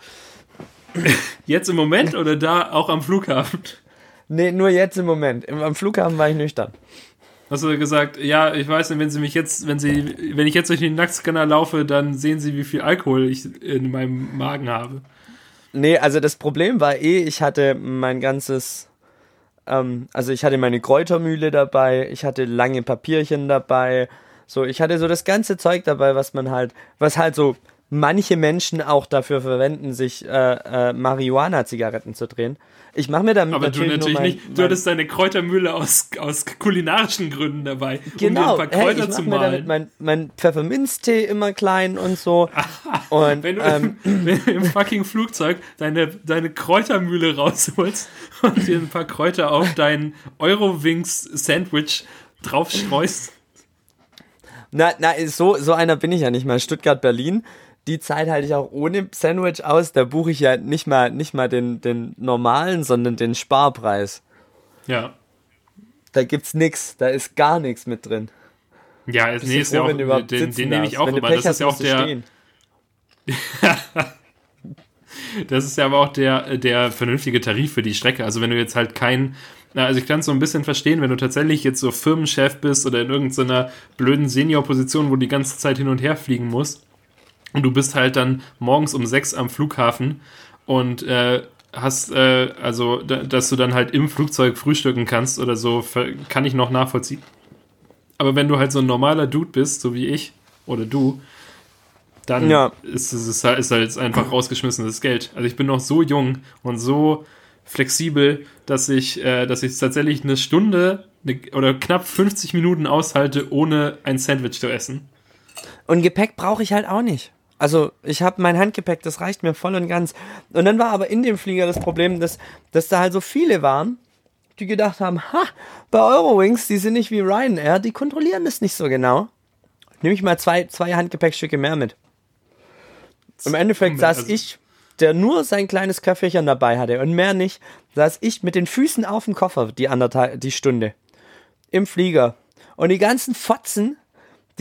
<laughs> Jetzt im Moment oder da auch am Flughafen? Nee, nur jetzt im Moment. Am Flughafen war ich nüchtern. Hast du gesagt, ja, ich weiß nicht, wenn sie mich jetzt, wenn sie, wenn ich jetzt durch den Nacktscanner laufe, dann sehen sie, wie viel Alkohol ich in meinem Magen habe. Nee, also das Problem war eh, ich hatte mein ganzes ähm, also ich hatte meine Kräutermühle dabei, ich hatte lange Papierchen dabei, so ich hatte so das ganze Zeug dabei, was man halt, was halt so manche Menschen auch dafür verwenden, sich äh, äh, Marihuana-Zigaretten zu drehen. Ich mache mir damit Aber natürlich du natürlich mein, nicht. Du hattest deine Kräutermühle aus, aus kulinarischen Gründen dabei, genau. um dir ein paar Kräuter hey, ich zu malen. Mir damit mein, mein Pfefferminztee immer klein und so. <laughs> und wenn du, ähm, <clears throat> wenn du im fucking Flugzeug deine, deine Kräutermühle rausholst und dir ein paar Kräuter auf dein Eurowings-Sandwich draufstreust. Na, na, so, so einer bin ich ja nicht mal. Stuttgart, Berlin die Zeit halte ich auch ohne Sandwich aus. Da buche ich ja nicht mal, nicht mal den, den normalen, sondern den Sparpreis. Ja. Da gibt's nix, da ist gar nichts mit drin. Ja, es, nee, ist ja auch, den, den nehme ich auch immer. Das ist ja auch der. <laughs> das ist ja aber auch der, der vernünftige Tarif für die Strecke. Also wenn du jetzt halt kein, also ich kann es so ein bisschen verstehen, wenn du tatsächlich jetzt so Firmenchef bist oder in irgendeiner blöden Senior-Position, wo du die ganze Zeit hin und her fliegen musst und du bist halt dann morgens um sechs am Flughafen und äh, hast, äh, also, da, dass du dann halt im Flugzeug frühstücken kannst oder so, kann ich noch nachvollziehen. Aber wenn du halt so ein normaler Dude bist, so wie ich oder du, dann ja. ist es halt, ist halt einfach rausgeschmissenes Geld. Also ich bin noch so jung und so flexibel, dass ich, äh, dass ich tatsächlich eine Stunde eine, oder knapp 50 Minuten aushalte, ohne ein Sandwich zu essen. Und Gepäck brauche ich halt auch nicht. Also ich habe mein Handgepäck, das reicht mir voll und ganz. Und dann war aber in dem Flieger das Problem, dass, dass da halt so viele waren, die gedacht haben, ha, bei Eurowings, die sind nicht wie Ryanair, die kontrollieren das nicht so genau. Nehme ich mal zwei, zwei Handgepäckstücke mehr mit. Im Endeffekt saß also ich, der nur sein kleines Köfferchen dabei hatte und mehr nicht, saß ich mit den Füßen auf dem Koffer die anderthalb, die Stunde. Im Flieger. Und die ganzen Fotzen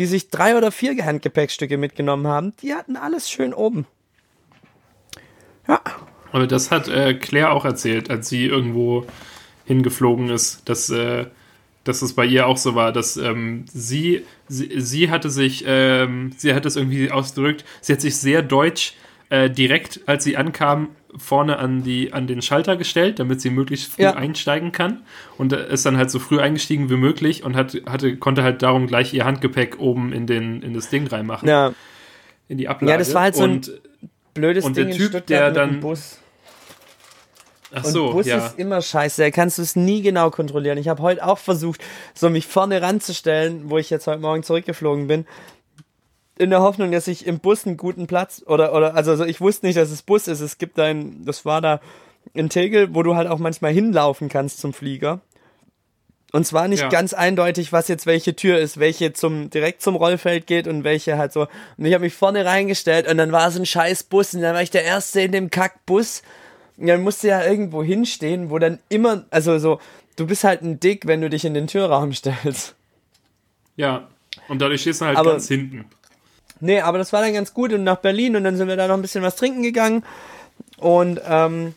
die sich drei oder vier Handgepäckstücke mitgenommen haben, die hatten alles schön oben. Ja. Aber das hat äh, Claire auch erzählt, als sie irgendwo hingeflogen ist, dass, äh, dass es bei ihr auch so war, dass ähm, sie, sie, sie hatte sich, ähm, sie hat das irgendwie ausgedrückt, sie hat sich sehr deutsch äh, direkt, als sie ankam, vorne an, die, an den Schalter gestellt, damit sie möglichst früh ja. einsteigen kann. Und ist dann halt so früh eingestiegen wie möglich und hat, hatte, konnte halt darum gleich ihr Handgepäck oben in, den, in das Ding reinmachen. Ja. In die Ablage. Ja, das war halt so ein und, blödes und Ding der Typ, der dann, Bus. Ach so, und Bus ja. ist immer scheiße, da kannst du es nie genau kontrollieren. Ich habe heute auch versucht, so mich vorne ranzustellen, wo ich jetzt heute Morgen zurückgeflogen bin, in der Hoffnung, dass ich im Bus einen guten Platz oder oder also, also ich wusste nicht, dass es Bus ist. Es gibt ein, das war da in Tegel, wo du halt auch manchmal hinlaufen kannst zum Flieger. Und zwar nicht ja. ganz eindeutig, was jetzt welche Tür ist, welche zum direkt zum Rollfeld geht und welche halt so. Und ich habe mich vorne reingestellt und dann war es ein scheiß Bus und dann war ich der Erste in dem Kackbus. Und dann musste ja irgendwo hinstehen, wo dann immer, also so, du bist halt ein Dick, wenn du dich in den Türraum <laughs> stellst. Ja, und dadurch stehst du halt aber, ganz hinten. Nee, aber das war dann ganz gut und nach Berlin und dann sind wir da noch ein bisschen was trinken gegangen. Und ähm,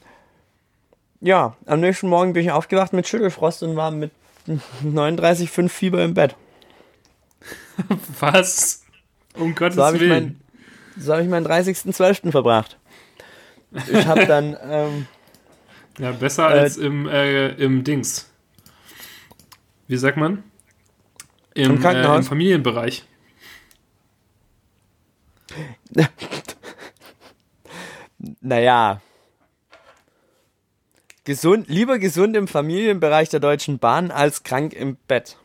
ja, am nächsten Morgen bin ich aufgewacht mit Schüttelfrost und war mit <laughs> 39,5 Fieber im Bett. <laughs> Was? Um Gottes so Willen. Mein, so habe ich meinen 30.12. verbracht. Ich habe dann. <laughs> Ähm, ja, besser äh, als im, äh, im Dings. Wie sagt man? Im, Im, äh, im Familienbereich. Naja, Gesund, lieber gesund im Familienbereich der Deutschen Bahn als krank im Bett.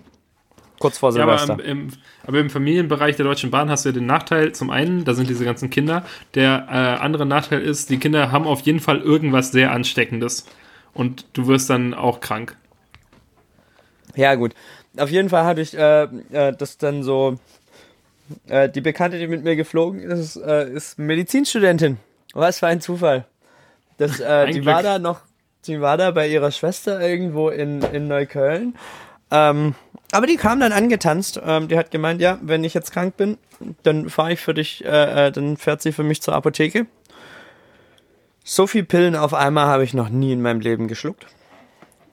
Kurz vor Silvester. Ja, aber, im, im, aber im Familienbereich der Deutschen Bahn hast du ja den Nachteil, zum einen, da sind diese ganzen Kinder. Der äh, andere Nachteil ist, die Kinder haben auf jeden Fall irgendwas sehr Ansteckendes. Und du wirst dann auch krank. Ja, gut. Auf jeden Fall hatte ich äh, äh, das dann so. Äh, die Bekannte, die mit mir geflogen ist, äh, ist Medizinstudentin. Was für ein Zufall. Das, äh, die Glück. war da noch die war da bei ihrer Schwester irgendwo in, in Neukölln. Ähm, aber die kam dann angetanzt. Ähm, die hat gemeint, ja, wenn ich jetzt krank bin, dann fahre ich für dich, äh, äh, dann fährt sie für mich zur Apotheke. So viel Pillen auf einmal habe ich noch nie in meinem Leben geschluckt.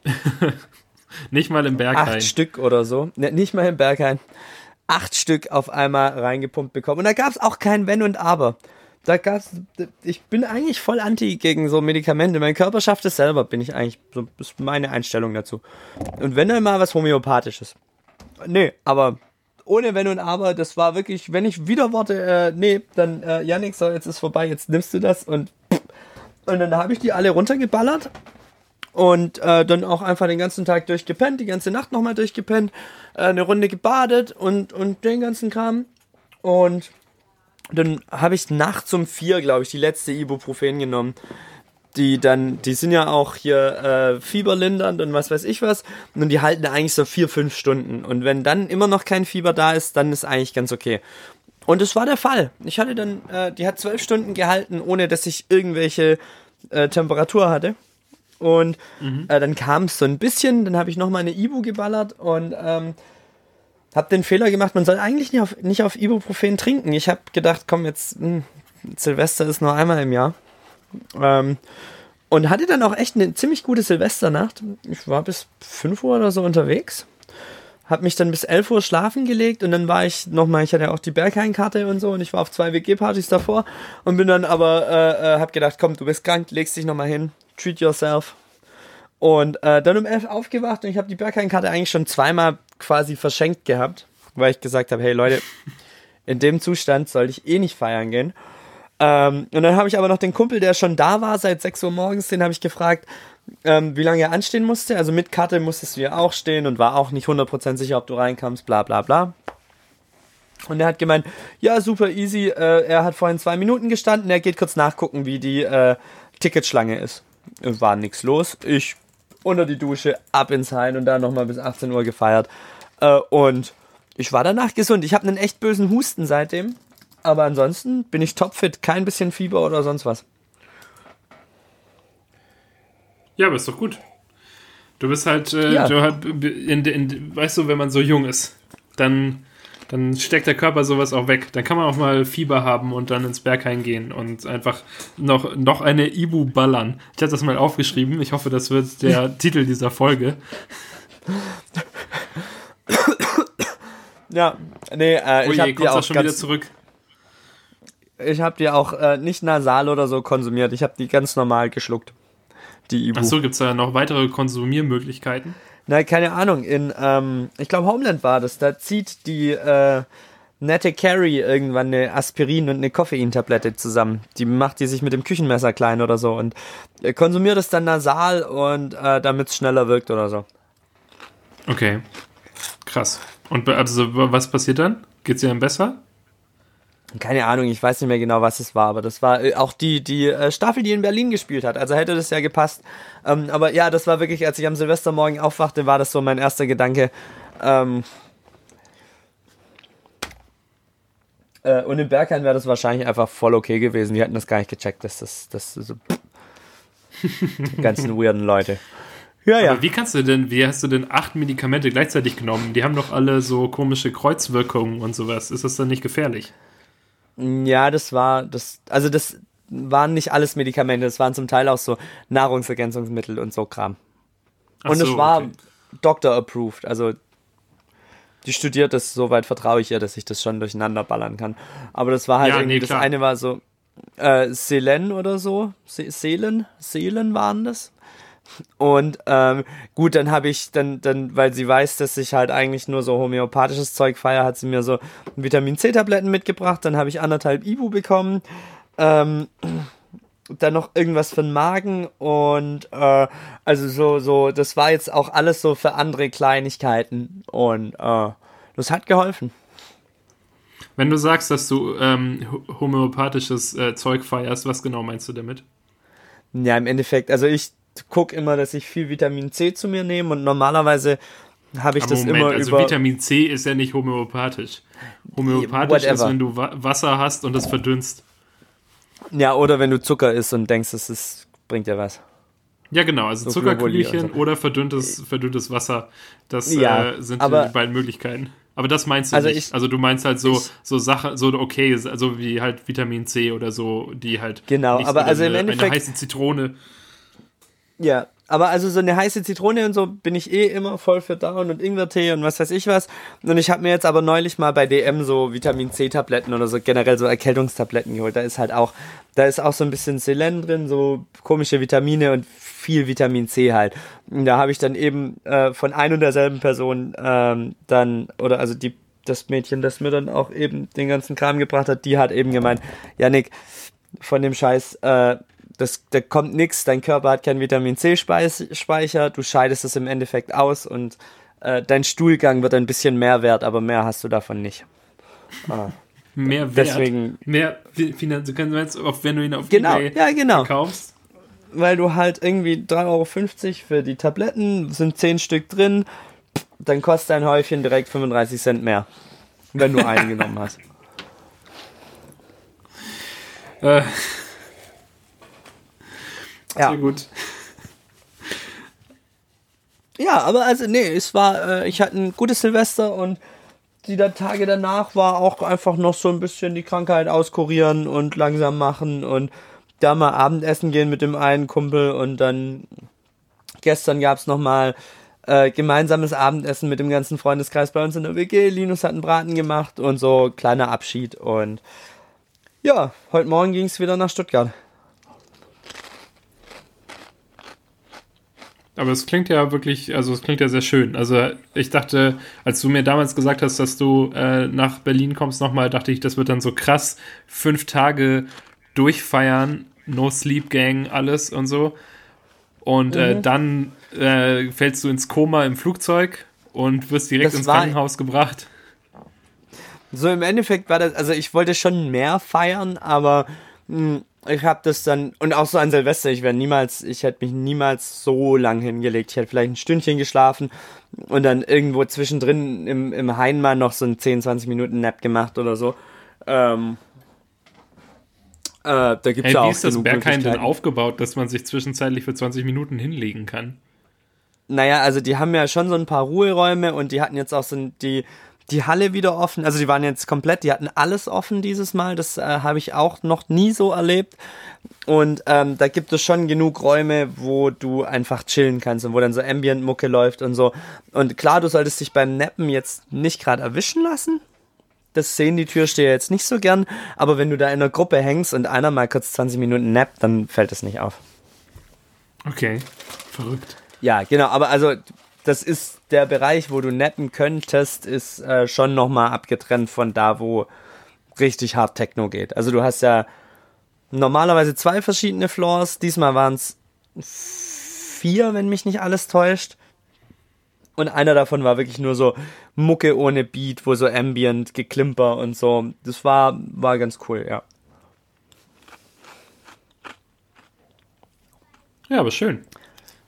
<laughs> nicht mal im Berghain. Acht Stück oder so. Ne, nicht mal im Berghain. Acht Stück auf einmal reingepumpt bekommen. Und da gab es auch kein Wenn und Aber da gab's, ich bin eigentlich voll anti gegen so Medikamente. Mein Körper schafft es selber, bin ich eigentlich, so ist meine Einstellung dazu. Und wenn dann mal was Homöopathisches. Nee, aber ohne Wenn und Aber, das war wirklich, wenn ich wieder Worte, äh, nee, dann, äh, Janik, so, jetzt ist vorbei, jetzt nimmst du das und, und dann habe ich die alle runtergeballert und äh, dann auch einfach den ganzen Tag durchgepennt, die ganze Nacht nochmal durchgepennt, äh, eine Runde gebadet und, und den ganzen Kram und dann habe ich nachts um vier, glaube ich, die letzte Ibuprofen genommen. Die dann, die sind ja auch hier äh, fieberlindernd und was weiß ich was. Und die halten eigentlich so vier, fünf Stunden. Und wenn dann immer noch kein Fieber da ist, dann ist eigentlich ganz okay. Und es war der Fall. Ich hatte dann, äh, die hat zwölf Stunden gehalten, ohne dass ich irgendwelche äh, Temperatur hatte. Und mhm. äh, dann kam es so ein bisschen, dann habe ich nochmal eine Ibu geballert und ähm, habe den Fehler gemacht, man soll eigentlich nicht auf, nicht auf Ibuprofen trinken. Ich habe gedacht, komm, jetzt, mh, hm, Silvester ist nur einmal im Jahr. Ähm, und hatte dann auch echt eine ziemlich gute Silvesternacht. Ich war bis 5 Uhr oder so unterwegs. Hab mich dann bis 11 Uhr schlafen gelegt und dann war ich nochmal, ich hatte ja auch die Berghain-Karte und so und ich war auf zwei WG-Partys davor und bin dann aber, äh, äh, hab gedacht, komm, du bist krank, legst dich nochmal hin, treat yourself. Und äh, dann um 11 aufgewacht und ich habe die Berghain-Karte eigentlich schon zweimal quasi verschenkt gehabt, weil ich gesagt habe, hey Leute, in dem Zustand sollte ich eh nicht feiern gehen. Ähm, und dann habe ich aber noch den Kumpel, der schon da war seit 6 Uhr morgens, den habe ich gefragt, ähm, wie lange er anstehen musste. Also mit Karte musstest du ja auch stehen und war auch nicht 100% sicher, ob du reinkamst, bla bla bla. Und er hat gemeint, ja, super easy. Äh, er hat vorhin zwei Minuten gestanden, er geht kurz nachgucken, wie die äh, Ticketschlange ist. War nichts los. Ich unter die Dusche, ab ins Hain und dann nochmal bis 18 Uhr gefeiert. Äh, und ich war danach gesund. Ich habe einen echt bösen Husten seitdem. Aber ansonsten bin ich topfit, kein bisschen Fieber oder sonst was. Ja, aber ist doch gut. Du bist halt, äh, ja. du halt in, in, weißt du, wenn man so jung ist, dann dann steckt der Körper sowas auch weg. Dann kann man auch mal Fieber haben und dann ins Berghain gehen und einfach noch, noch eine Ibu ballern. Ich habe das mal aufgeschrieben. Ich hoffe, das wird der <laughs> Titel dieser Folge. Ja, nee, äh, ich habe die auch schon wieder zurück. Ich habe die auch äh, nicht nasal oder so konsumiert. Ich habe die ganz normal geschluckt. Die Ibu. Achso, gibt es da noch weitere Konsumiermöglichkeiten? Na, keine Ahnung. In, ähm, ich glaube, Homeland war das. Da zieht die, äh, nette Carrie irgendwann eine Aspirin und eine Koffeintablette zusammen. Die macht die sich mit dem Küchenmesser klein oder so und äh, konsumiert es dann nasal und äh, damit es schneller wirkt oder so. Okay. Krass. Und also, was passiert dann? Geht es ihr dann besser? Keine Ahnung, ich weiß nicht mehr genau, was es war, aber das war äh, auch die, die äh, Staffel, die in Berlin gespielt hat. Also hätte das ja gepasst. Ähm, aber ja, das war wirklich, als ich am Silvestermorgen aufwachte, war das so mein erster Gedanke. Ähm, äh, und in Bergheim wäre das wahrscheinlich einfach voll okay gewesen. Die hätten das gar nicht gecheckt, dass das, das so <laughs> die ganzen weirden Leute. Ja, ja. Aber wie kannst du denn, wie hast du denn acht Medikamente gleichzeitig genommen? Die haben doch alle so komische Kreuzwirkungen und sowas. Ist das dann nicht gefährlich? Ja, das war, das, also das waren nicht alles Medikamente, das waren zum Teil auch so Nahrungsergänzungsmittel und so Kram. Ach und so, es war okay. Doctor-approved, also die studiert das, soweit vertraue ich ihr, dass ich das schon durcheinander ballern kann. Aber das war halt ja, irgendwie, nee, das eine war so äh, Selen oder so, Se Seelen, Seelen waren das. Und ähm, gut, dann habe ich dann, dann, weil sie weiß, dass ich halt eigentlich nur so homöopathisches Zeug feiere, hat sie mir so Vitamin C-Tabletten mitgebracht. Dann habe ich anderthalb Ibu bekommen. Ähm, dann noch irgendwas für den Magen und äh, also so, so, das war jetzt auch alles so für andere Kleinigkeiten und äh, das hat geholfen. Wenn du sagst, dass du ähm, homöopathisches äh, Zeug feierst, was genau meinst du damit? Ja, im Endeffekt, also ich gucke immer, dass ich viel Vitamin C zu mir nehme und normalerweise habe ich Aber das Moment, immer also über. Vitamin C ist ja nicht homöopathisch. Homöopathisch Whatever. ist, wenn du Wasser hast und das verdünnst. Ja, oder wenn du Zucker isst und denkst, es ist, bringt dir was. Ja, genau, also so Zuckerkügelchen so. oder verdünntes, verdünntes Wasser. Das ja, äh, sind die beiden Möglichkeiten. Aber das meinst du also nicht. Ich, also du meinst halt so, ich, so Sachen, so okay, also wie halt Vitamin C oder so, die halt. Genau, aber also im Endeffekt. Eine heiße Zitrone ja, aber also so eine heiße Zitrone und so bin ich eh immer voll für Down und Ingwertee und was weiß ich was. Und ich habe mir jetzt aber neulich mal bei DM so Vitamin C Tabletten oder so generell so Erkältungstabletten geholt. Da ist halt auch, da ist auch so ein bisschen Selen drin, so komische Vitamine und viel Vitamin C halt. Und da habe ich dann eben äh, von ein und derselben Person ähm, dann, oder also die, das Mädchen, das mir dann auch eben den ganzen Kram gebracht hat, die hat eben gemeint, Janik, von dem Scheiß, äh, das, da kommt nichts, dein Körper hat keinen Vitamin C-Speicher, du scheidest es im Endeffekt aus und äh, dein Stuhlgang wird ein bisschen mehr wert, aber mehr hast du davon nicht. Ah. Mehr Wert? Deswegen, mehr Finanzen, du kannst jetzt, wenn du ihn auf genau, eBay ja, genau. kaufst. Weil du halt irgendwie 3,50 Euro für die Tabletten, sind 10 Stück drin, dann kostet ein Häufchen direkt 35 Cent mehr, wenn du <laughs> einen genommen hast. Äh. Ja. Sehr gut. Ja, aber also nee, es war, äh, ich hatte ein gutes Silvester und die Tage danach war auch einfach noch so ein bisschen die Krankheit auskurieren und langsam machen und da mal Abendessen gehen mit dem einen Kumpel und dann gestern gab es nochmal äh, gemeinsames Abendessen mit dem ganzen Freundeskreis bei uns in der WG. Linus hat einen Braten gemacht und so kleiner Abschied und ja, heute Morgen ging es wieder nach Stuttgart. Aber es klingt ja wirklich, also es klingt ja sehr schön. Also ich dachte, als du mir damals gesagt hast, dass du äh, nach Berlin kommst nochmal, dachte ich, das wird dann so krass. Fünf Tage durchfeiern, No Sleep Gang, alles und so. Und äh, mhm. äh, dann äh, fällst du ins Koma im Flugzeug und wirst direkt das ins Krankenhaus gebracht. So im Endeffekt war das, also ich wollte schon mehr feiern, aber mh, hm, ich habe das dann und auch so an Silvester, ich wäre niemals, ich hätte mich niemals so lang hingelegt. Ich hätte vielleicht ein Stündchen geschlafen und dann irgendwo zwischendrin im, im Heinmann noch so ein 10, 20 Minuten Nap gemacht oder so. Ähm, äh, da gibt's hey, ja auch wie ist das Berghain denn aufgebaut, dass man sich zwischenzeitlich für 20 Minuten hinlegen kann? Naja, also die haben ja schon so ein paar Ruheräume und die hatten jetzt auch so die die Halle wieder offen. Also die waren jetzt komplett, die hatten alles offen dieses Mal. Das äh, habe ich auch noch nie so erlebt. Und ähm, da gibt es schon genug Räume, wo du einfach chillen kannst und wo dann so Ambient-Mucke läuft und so. Und klar, du solltest dich beim Nappen jetzt nicht gerade erwischen lassen. Das sehen die Türsteher jetzt nicht so gern. Aber wenn du da in einer Gruppe hängst und einer mal kurz 20 Minuten nappt, dann fällt es nicht auf. Okay, verrückt. Ja, genau. Aber also das ist der Bereich, wo du netten könntest, ist äh, schon nochmal abgetrennt von da, wo richtig hart Techno geht. Also du hast ja normalerweise zwei verschiedene Floors, diesmal waren es vier, wenn mich nicht alles täuscht. Und einer davon war wirklich nur so Mucke ohne Beat, wo so Ambient, Geklimper und so. Das war, war ganz cool, ja. Ja, aber schön.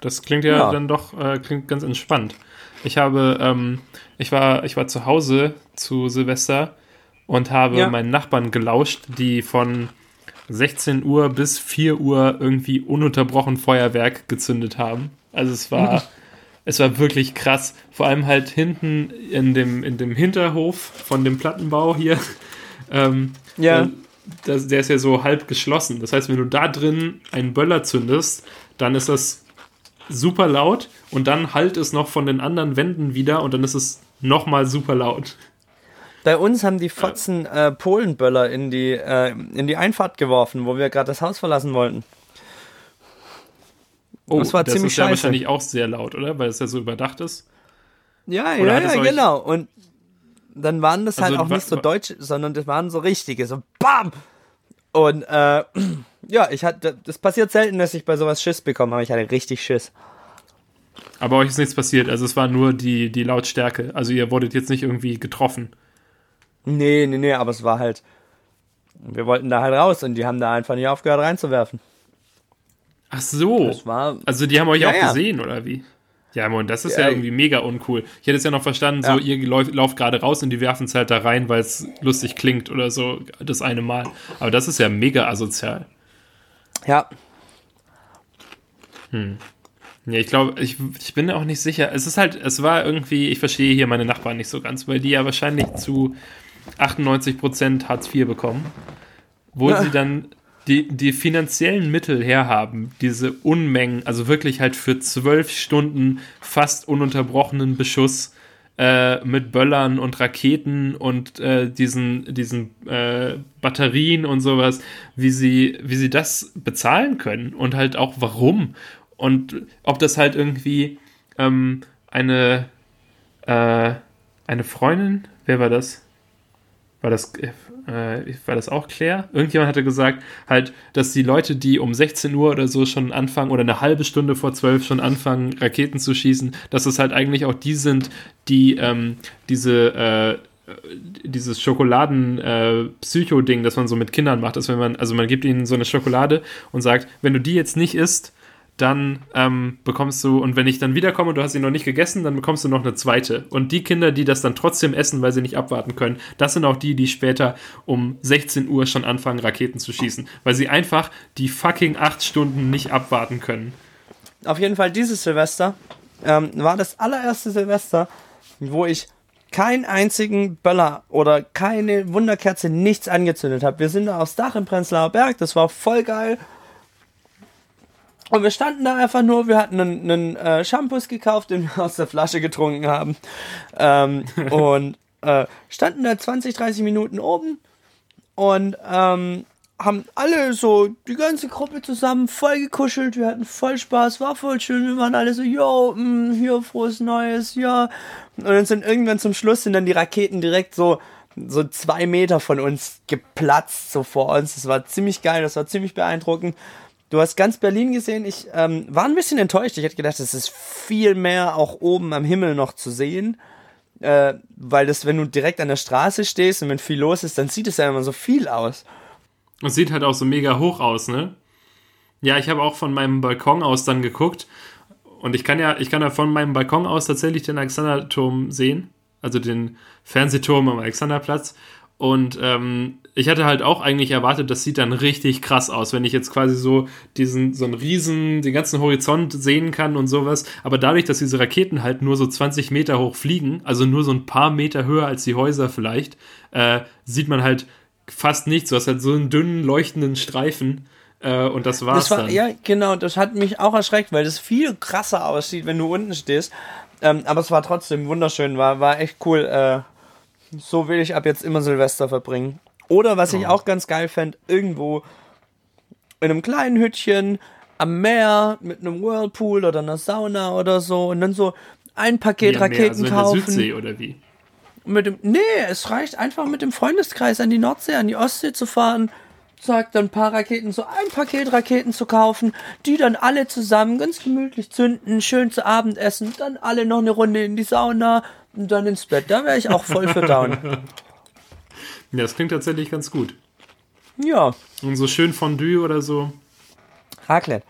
Das klingt ja, ja. dann doch äh, klingt ganz entspannt. Ich habe, ähm, ich war, ich war zu Hause zu Silvester und habe ja. meinen Nachbarn gelauscht, die von 16 Uhr bis 4 Uhr irgendwie ununterbrochen Feuerwerk gezündet haben. Also es war, es war wirklich krass. Vor allem halt hinten in dem, in dem Hinterhof von dem Plattenbau hier. <laughs> Ähm, ja. Das, der ist ja so halb geschlossen. Das heißt, wenn du da drin einen Böller zündest, dann ist das super laut und dann halt es noch von den anderen Wänden wieder und dann ist es nochmal super laut. Bei uns haben die Fotzen äh, Polenböller in die, äh, in die Einfahrt geworfen, wo wir gerade das Haus verlassen wollten. Oh, das war das ziemlich ist ja wahrscheinlich auch sehr laut, oder? Weil es ja so überdacht ist. Ja, oder ja, ja, genau. Und dann waren das halt also, auch nicht so deutsch, sondern das waren so richtige, so BAM! Und äh, ja, ich hatte, das passiert selten, dass ich bei sowas Schiss bekomme, aber ich hatte richtig Schiss. Aber euch ist nichts passiert, also es war nur die, die Lautstärke. Also ihr wurdet jetzt nicht irgendwie getroffen. Nee, nee, nee, aber es war halt. Wir wollten da halt raus und die haben da einfach nicht aufgehört reinzuwerfen. Ach so. War, also die haben euch ja, auch ja. gesehen, oder wie? Ja, Mann, das ist ja, ja, irgendwie mega uncool. Ich hätte es ja noch verstanden, so ihr lauft, lauft gerade raus und die werfen es halt da rein, weil es lustig klingt oder so, das eine Mal. Aber das ist ja mega asozial. Ja. Hm. Ja, ich glaube, ich, ich bin auch nicht sicher. Es ist halt, es war irgendwie, ich verstehe hier meine Nachbarn nicht so ganz, weil die ja wahrscheinlich zu 98% Hartz IV bekommen, wo ja. sie dann die, die finanziellen Mittel herhaben, diese Unmengen, also wirklich halt für zwölf Stunden fast ununterbrochenen Beschuss äh, mit Böllern und Raketen und äh, diesen, diesen äh, Batterien und sowas, wie sie, wie sie das bezahlen können und halt auch warum. Und ob das halt irgendwie ähm, eine, äh, eine Freundin, wer war das? War das, äh, war das auch Claire? Irgendjemand hatte gesagt, halt, dass die Leute, die um 16 Uhr oder so schon anfangen oder eine halbe Stunde vor 12 schon anfangen, Raketen zu schießen, dass es halt eigentlich auch die sind, die ähm, diese äh, dieses Schokoladen-Psycho-Ding, äh, das man so mit Kindern macht, dass wenn man, also man gibt ihnen so eine Schokolade und sagt, wenn du die jetzt nicht isst, dann ähm, bekommst du, und wenn ich dann wiederkomme und du hast sie noch nicht gegessen, dann bekommst du noch eine zweite. Und die Kinder, die das dann trotzdem essen, weil sie nicht abwarten können, das sind auch die, die später um 16 Uhr schon anfangen, Raketen zu schießen. Weil sie einfach die fucking acht Stunden nicht abwarten können. Auf jeden Fall dieses Silvester ähm, war das allererste Silvester, wo ich keinen einzigen Böller oder keine Wunderkerze, nichts angezündet habe. Wir sind da aufs Dach im Prenzlauer Berg, das war voll geil und wir standen da einfach nur, wir hatten einen, einen äh, Shampoos gekauft, den wir aus der Flasche getrunken haben. Ähm, <laughs> und äh, standen da 20, 30 Minuten oben und ähm, haben alle so, die ganze Gruppe zusammen voll gekuschelt, wir hatten voll Spaß, war voll schön, wir waren alle so, yo, mh, mm, hier frohes Neues, ja. Und dann sind irgendwann zum Schluss sind dann die Raketen direkt so, so zwei Meter von uns geplatzt, so vor uns. Das war ziemlich geil, das war ziemlich beeindruckend. Du hast ganz Berlin gesehen. Ich ähm, war ein bisschen enttäuscht. Ich hätte gedacht, es ist viel mehr auch oben am Himmel noch zu sehen. Äh, weil das, wenn du direkt an der Straße stehst und wenn viel los ist, dann sieht es ja immer so viel aus. Und sieht halt auch so mega hoch aus, ne? Ja, ich habe auch von meinem Balkon aus dann geguckt. Und ich kann ja, ich kann ja von meinem Balkon aus tatsächlich den Alexanderturm sehen. Also den Fernsehturm am Alexanderplatz. Und ähm, ich hatte halt auch eigentlich erwartet, das sieht dann richtig krass aus, wenn ich jetzt quasi so diesen, so einen riesen, den ganzen Horizont sehen kann und sowas. Aber dadurch, dass diese Raketen halt nur so 20 Meter hoch fliegen, also nur so ein paar Meter höher als die Häuser vielleicht, äh, sieht man halt fast nichts. Du hast halt so einen dünnen, leuchtenden Streifen. Äh, und das war's das war, dann. Ja, genau, das hat mich auch erschreckt, weil das viel krasser aussieht, wenn du unten stehst. Ähm, aber es war trotzdem wunderschön, war, war echt cool. Äh, so will ich ab jetzt immer Silvester verbringen. Oder was ich auch ganz geil fände, irgendwo in einem kleinen Hütchen am Meer mit einem Whirlpool oder einer Sauna oder so und dann so ein Paket mehr, Raketen mehr, also kaufen. In der Südsee oder wie? Mit dem, nee, es reicht einfach mit dem Freundeskreis an die Nordsee, an die Ostsee zu fahren, sagt dann ein paar Raketen, so ein Paket Raketen zu kaufen, die dann alle zusammen ganz gemütlich zünden, schön zu Abend essen, dann alle noch eine Runde in die Sauna und dann ins Bett. Da wäre ich auch voll für down. <laughs> Ja, das klingt tatsächlich ganz gut. Ja. Und so schön Fondue oder so. Raclette.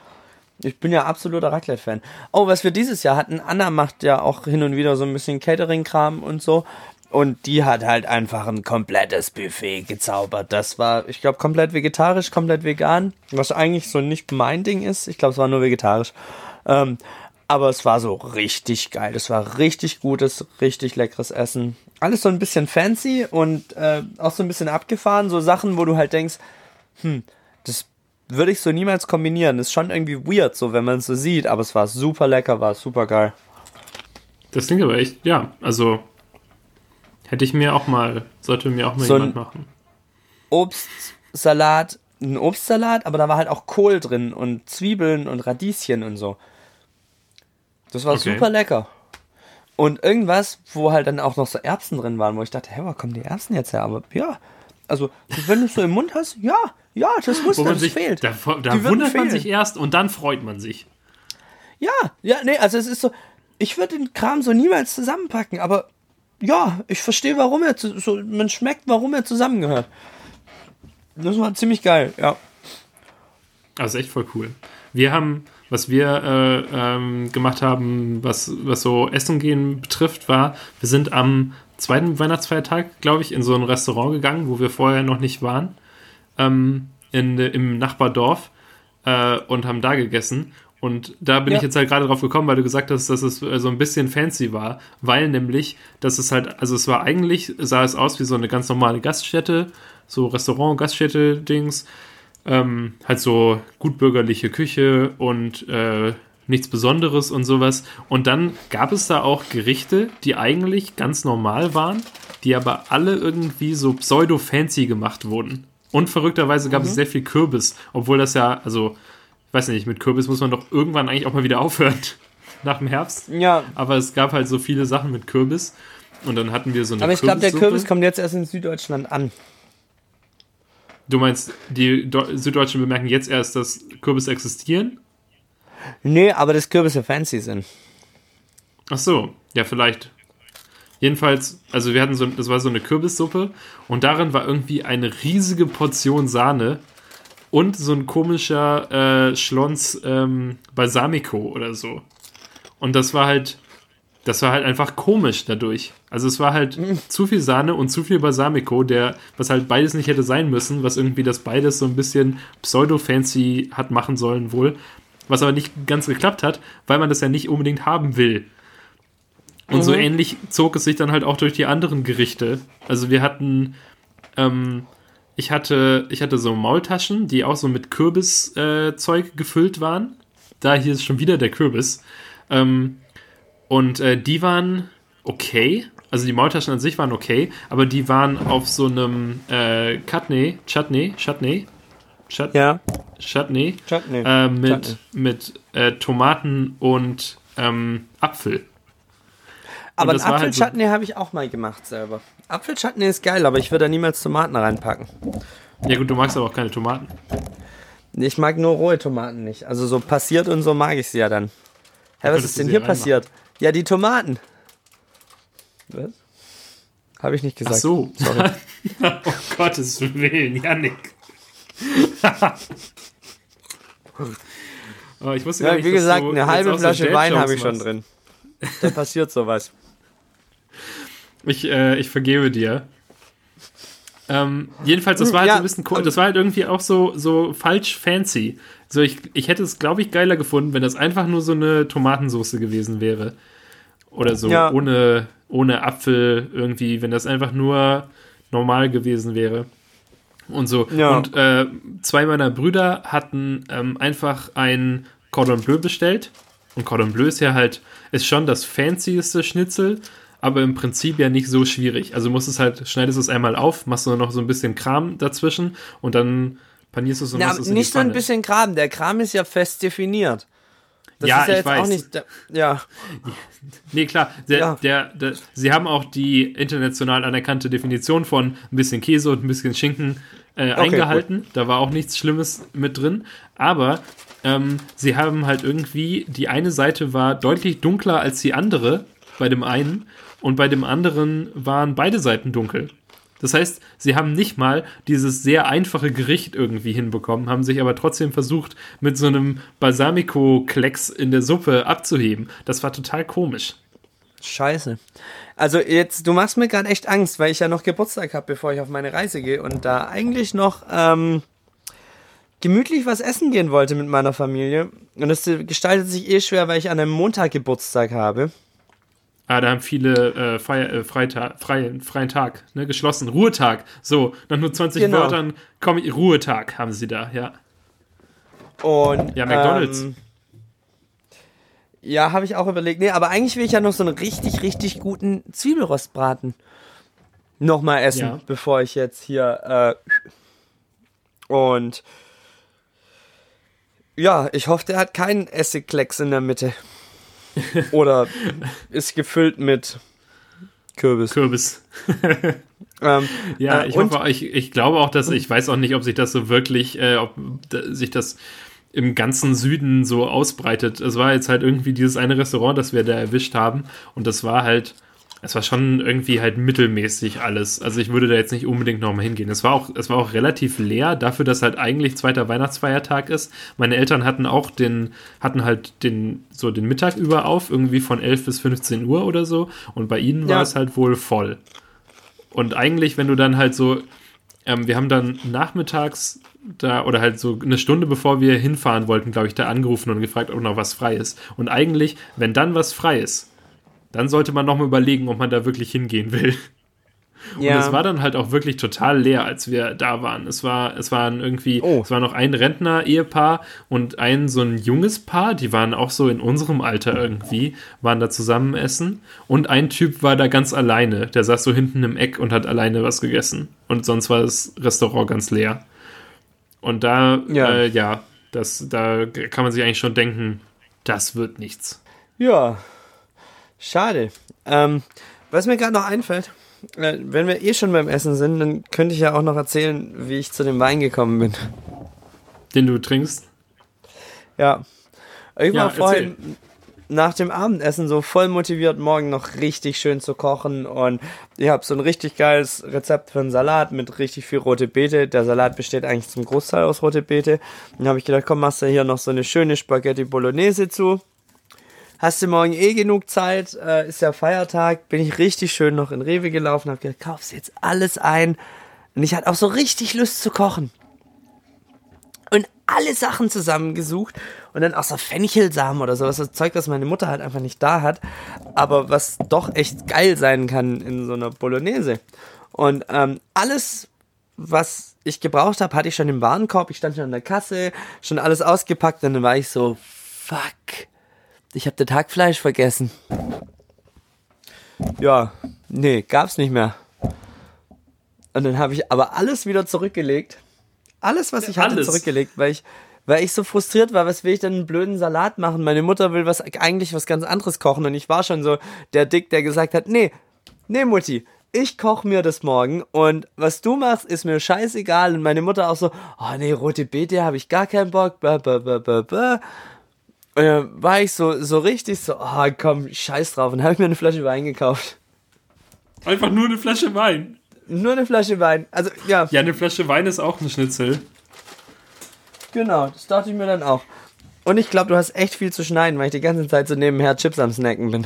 Ich bin ja absoluter Raclette-Fan. Oh, was wir dieses Jahr hatten, Anna macht ja auch hin und wieder so ein bisschen Catering-Kram und so. Und die hat halt einfach ein komplettes Buffet gezaubert. Das war, ich glaube, komplett vegetarisch, komplett vegan. Was eigentlich so nicht mein Ding ist. Ich glaube, es war nur vegetarisch. Ähm, aber es war so richtig geil. Es war richtig gutes, richtig leckeres Essen. Alles so ein bisschen fancy und äh, auch so ein bisschen abgefahren. So Sachen, wo du halt denkst, hm, das würde ich so niemals kombinieren. Ist schon irgendwie weird, so wenn man es so sieht, aber es war super lecker, war super geil. Das klingt aber echt, ja, also hätte ich mir auch mal, sollte mir auch mal so jemand machen. Obstsalat, ein Obstsalat, aber da war halt auch Kohl drin und Zwiebeln und Radieschen und so. Das war okay. super lecker. Und irgendwas, wo halt dann auch noch so Erbsen drin waren, wo ich dachte, hä, wo kommen die Erbsen jetzt her? Aber ja, also wenn du es so im Mund hast, ja, ja, das muss, das sich, fehlt. Da, da wundert man sich erst und dann freut man sich. Ja, ja, nee, also es ist so, ich würde den Kram so niemals zusammenpacken, aber ja, ich verstehe, warum er so, man schmeckt, warum er zusammengehört. Das war ziemlich geil, ja. Also echt voll cool. Wir haben, was wir äh, ähm, gemacht haben, was, was so Essen gehen betrifft, war, wir sind am zweiten Weihnachtsfeiertag, glaube ich, in so ein Restaurant gegangen, wo wir vorher noch nicht waren, ähm, in, im Nachbardorf äh, und haben da gegessen. Und da bin ja. ich jetzt halt gerade drauf gekommen, weil du gesagt hast, dass es äh, so ein bisschen fancy war, weil nämlich, dass es halt, also es war eigentlich, sah es aus wie so eine ganz normale Gaststätte, so Restaurant, Gaststätte-Dings, ähm, halt so gutbürgerliche Küche und äh, nichts Besonderes und sowas. Und dann gab es da auch Gerichte, die eigentlich ganz normal waren, die aber alle irgendwie so pseudo-fancy gemacht wurden. Und verrückterweise gab mhm. es sehr viel Kürbis, obwohl das ja, also, ich weiß nicht, mit Kürbis muss man doch irgendwann eigentlich auch mal wieder aufhören. <laughs> Nach dem Herbst. Ja. Aber es gab halt so viele Sachen mit Kürbis. Und dann hatten wir so eine Aber ich glaube, der Kürbis kommt jetzt erst in Süddeutschland an. Du meinst, die Süddeutschen bemerken jetzt erst, dass Kürbis existieren? Nee, aber dass Kürbisse fancy sind. Ach so, ja, vielleicht. Jedenfalls, also wir hatten so, das war so eine Kürbissuppe und darin war irgendwie eine riesige Portion Sahne und so ein komischer äh, Schlons ähm, Balsamico oder so. Und das war halt, das war halt einfach komisch dadurch. Also es war halt mhm. zu viel Sahne und zu viel Balsamico, der, was halt beides nicht hätte sein müssen, was irgendwie das beides so ein bisschen pseudo-fancy hat machen sollen wohl was aber nicht ganz geklappt hat, weil man das ja nicht unbedingt haben will. Und mhm. so ähnlich zog es sich dann halt auch durch die anderen Gerichte. Also wir hatten, ähm, ich hatte, ich hatte so Maultaschen, die auch so mit Kürbiszeug äh, gefüllt waren. Da hier ist schon wieder der Kürbis. Ähm, und äh, die waren okay. Also die Maultaschen an sich waren okay, aber die waren auf so einem äh, Chutney, Chutney, Chutney, Chut ja. Chutney, Chutney. Äh, mit, Chutney. mit äh, Tomaten und ähm, Apfel. Aber Apfelchutney halt so habe ich auch mal gemacht selber. Apfelchutney ist geil, aber ich würde da niemals Tomaten reinpacken. Ja gut, du magst aber auch keine Tomaten. Ich mag nur rohe Tomaten nicht. Also so passiert und so mag ich sie ja dann. Hä, was ist denn hier passiert? Ja, die Tomaten. Was? Habe ich nicht gesagt. Ach so. Sorry. oh <laughs> Gottes Willen, Janik. <laughs> oh, ich wusste ja, nicht, wie gesagt, eine halbe Flasche Wein habe ich schon drin. <laughs> Da passiert sowas. Ich, äh, ich vergebe dir. Ähm, jedenfalls, das war halt ja, so ein bisschen cool. Das war halt irgendwie auch so, so falsch fancy. So, ich, ich hätte es, glaube ich, geiler gefunden, wenn das einfach nur so eine Tomatensauce gewesen wäre. Oder so, ja. ohne, ohne Apfel irgendwie, wenn das einfach nur normal gewesen wäre und so. Ja. Und äh, zwei meiner Brüder hatten ähm, einfach ein Cordon Bleu bestellt. Und Cordon Bleu ist ja halt, ist schon das fancyeste Schnitzel, aber im Prinzip ja nicht so schwierig. Also musst es halt, schneidest es einmal auf, machst du noch so ein bisschen Kram dazwischen und dann panierst du es und ja, Nicht so ein bisschen Kram, der Kram ist ja fest definiert. Das ja, ist ja ich jetzt weiß. auch nicht. Ja. <laughs> Nee, klar. Der, Ja. Der, der, sie haben auch die international anerkannte Definition von ein bisschen Käse und ein bisschen Schinken äh, eingehalten. Da war auch nichts Schlimmes mit drin. Aber ähm, sie haben halt irgendwie, die eine Seite war deutlich dunkler als die andere bei dem einen und bei dem anderen waren beide Seiten dunkel. Das heißt, sie haben nicht mal dieses sehr einfache Gericht irgendwie hinbekommen, haben sich aber trotzdem versucht, mit so einem Balsamico-Klecks in der Suppe abzuheben. Das war total komisch. Scheiße. Also jetzt, du machst mir gerade echt Angst, weil ich ja noch Geburtstag habe, bevor ich auf meine Reise gehe und da eigentlich noch ähm, gemütlich was essen gehen wollte mit meiner Familie. Und das gestaltet sich eh schwer, weil ich an einem Montag Geburtstag habe. Ah, da haben viele äh, Feier, äh, Freitag, freien, freien Tag, ne, geschlossen. Ruhetag. So, nach nur 20 Genau. Wörtern komm, Ruhetag haben sie da, ja. Und Ja, McDonald's. Ähm, ja, habe ich auch überlegt. Nee, aber eigentlich will ich ja noch so einen richtig, richtig guten Zwiebelrostbraten nochmal essen, Ja. bevor ich jetzt hier äh, und ja, ich hoffe, der hat keinen Essigklecks in der Mitte. <laughs> Oder ist gefüllt mit Kürbis. Kürbis. <laughs> Ähm, Ja, äh, ich hoffe, ich, ich glaube auch, dass ich weiß auch nicht, ob sich das so wirklich, äh, ob sich das im ganzen Süden so ausbreitet. Es war jetzt halt irgendwie dieses eine Restaurant, das wir da erwischt haben und das war halt, es war schon irgendwie halt mittelmäßig alles. Also ich würde da jetzt nicht unbedingt nochmal hingehen. Es war auch, es war auch relativ leer dafür, dass halt eigentlich zweiter Weihnachtsfeiertag ist. Meine Eltern hatten auch den, hatten halt den, so den Mittag über auf, irgendwie von 11 bis 15 Uhr oder so und bei ihnen war Ja. es halt wohl voll. Und eigentlich, wenn du dann halt so, ähm, wir haben dann nachmittags da, oder halt so eine Stunde bevor wir hinfahren wollten, glaube ich, da angerufen und gefragt, ob noch was frei ist. Und eigentlich, wenn dann was frei ist, dann sollte man nochmal überlegen, ob man da wirklich hingehen will. ja. Und es war dann halt auch wirklich total leer, als wir da waren. Es war, es waren irgendwie, Oh. es war noch ein Rentner-Ehepaar und ein so ein junges Paar, die waren auch so in unserem Alter irgendwie, waren da zusammen essen. Und ein Typ war da ganz alleine. Der saß so hinten im Eck und hat alleine was gegessen. Und sonst war das Restaurant ganz leer. Und da, Ja. äh, ja, das, da kann man sich eigentlich schon denken, das wird nichts. Ja, schade. Ähm, was mir gerade noch einfällt, äh, wenn wir eh schon beim Essen sind, dann könnte ich ja auch noch erzählen, wie ich zu dem Wein gekommen bin. Den du trinkst? Ja. Ich Ja, war vorhin nach dem Abendessen so voll motiviert, morgen noch richtig schön zu kochen und ich habe so ein richtig geiles Rezept für einen Salat mit richtig viel rote Beete. Der Salat besteht eigentlich zum Großteil aus rote Beete. Dann habe ich gedacht, komm, machst du hier noch so eine schöne Spaghetti Bolognese zu. Hast du morgen eh genug Zeit, äh, ist ja Feiertag, bin ich richtig schön noch in Rewe gelaufen, habe gedacht, kaufst jetzt alles ein. Und ich hatte auch so richtig Lust zu kochen. Und alle Sachen zusammengesucht und dann auch so Fenchelsamen oder sowas, das Zeug, das meine Mutter halt einfach nicht da hat, aber was doch echt geil sein kann in so einer Bolognese. Und ähm, alles, was ich gebraucht habe, hatte ich schon im Warenkorb, ich stand schon an der Kasse, schon alles ausgepackt und dann war ich so, fuck, ich habe das Hackfleisch vergessen. Ja, nee, gab's nicht mehr. Und dann habe ich aber alles wieder zurückgelegt. Alles, was ich hatte, Alles? zurückgelegt, weil ich, weil ich so frustriert war, was will ich denn einen blöden Salat machen? Meine Mutter will was eigentlich was ganz anderes kochen und ich war schon so der Dick, der gesagt hat, nee, nee Mutti, ich koche mir das morgen und was du machst, ist mir scheißegal. Und meine Mutter auch so, oh nee, rote Beete habe ich gar keinen Bock. Blah, blah, blah, blah, blah. Und dann war ich so, so richtig so, oh komm, scheiß drauf. Und habe ich mir eine Flasche Wein gekauft. Einfach nur eine Flasche Wein. Nur eine Flasche Wein. Also ja, Ja, eine Flasche Wein ist auch ein Schnitzel. genau, das dachte ich mir dann auch. Und ich glaube, du hast echt viel zu schneiden, weil ich die ganze Zeit so nebenher Chips am Snacken bin.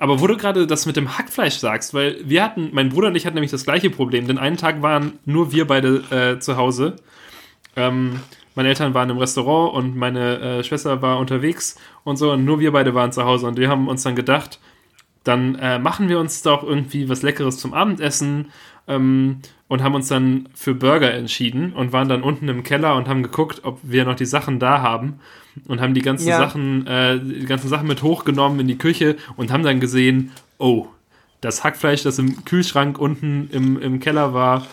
Aber wo du gerade das mit dem Hackfleisch sagst, weil wir hatten, mein Bruder und ich hatten nämlich das gleiche Problem, denn einen Tag waren nur wir beide äh, zu Hause. Ähm, meine Eltern waren im Restaurant und meine äh, Schwester war unterwegs und so und nur wir beide waren zu Hause und wir haben uns dann gedacht, dann äh, machen wir uns doch irgendwie was Leckeres zum Abendessen ähm, und haben uns dann für Burger entschieden und waren dann unten im Keller und haben geguckt, ob wir noch die Sachen da haben und haben die ganzen Ja. Sachen, äh, die ganzen Sachen mit hochgenommen in die Küche und haben dann gesehen, oh, das Hackfleisch, das im Kühlschrank unten im, im Keller war,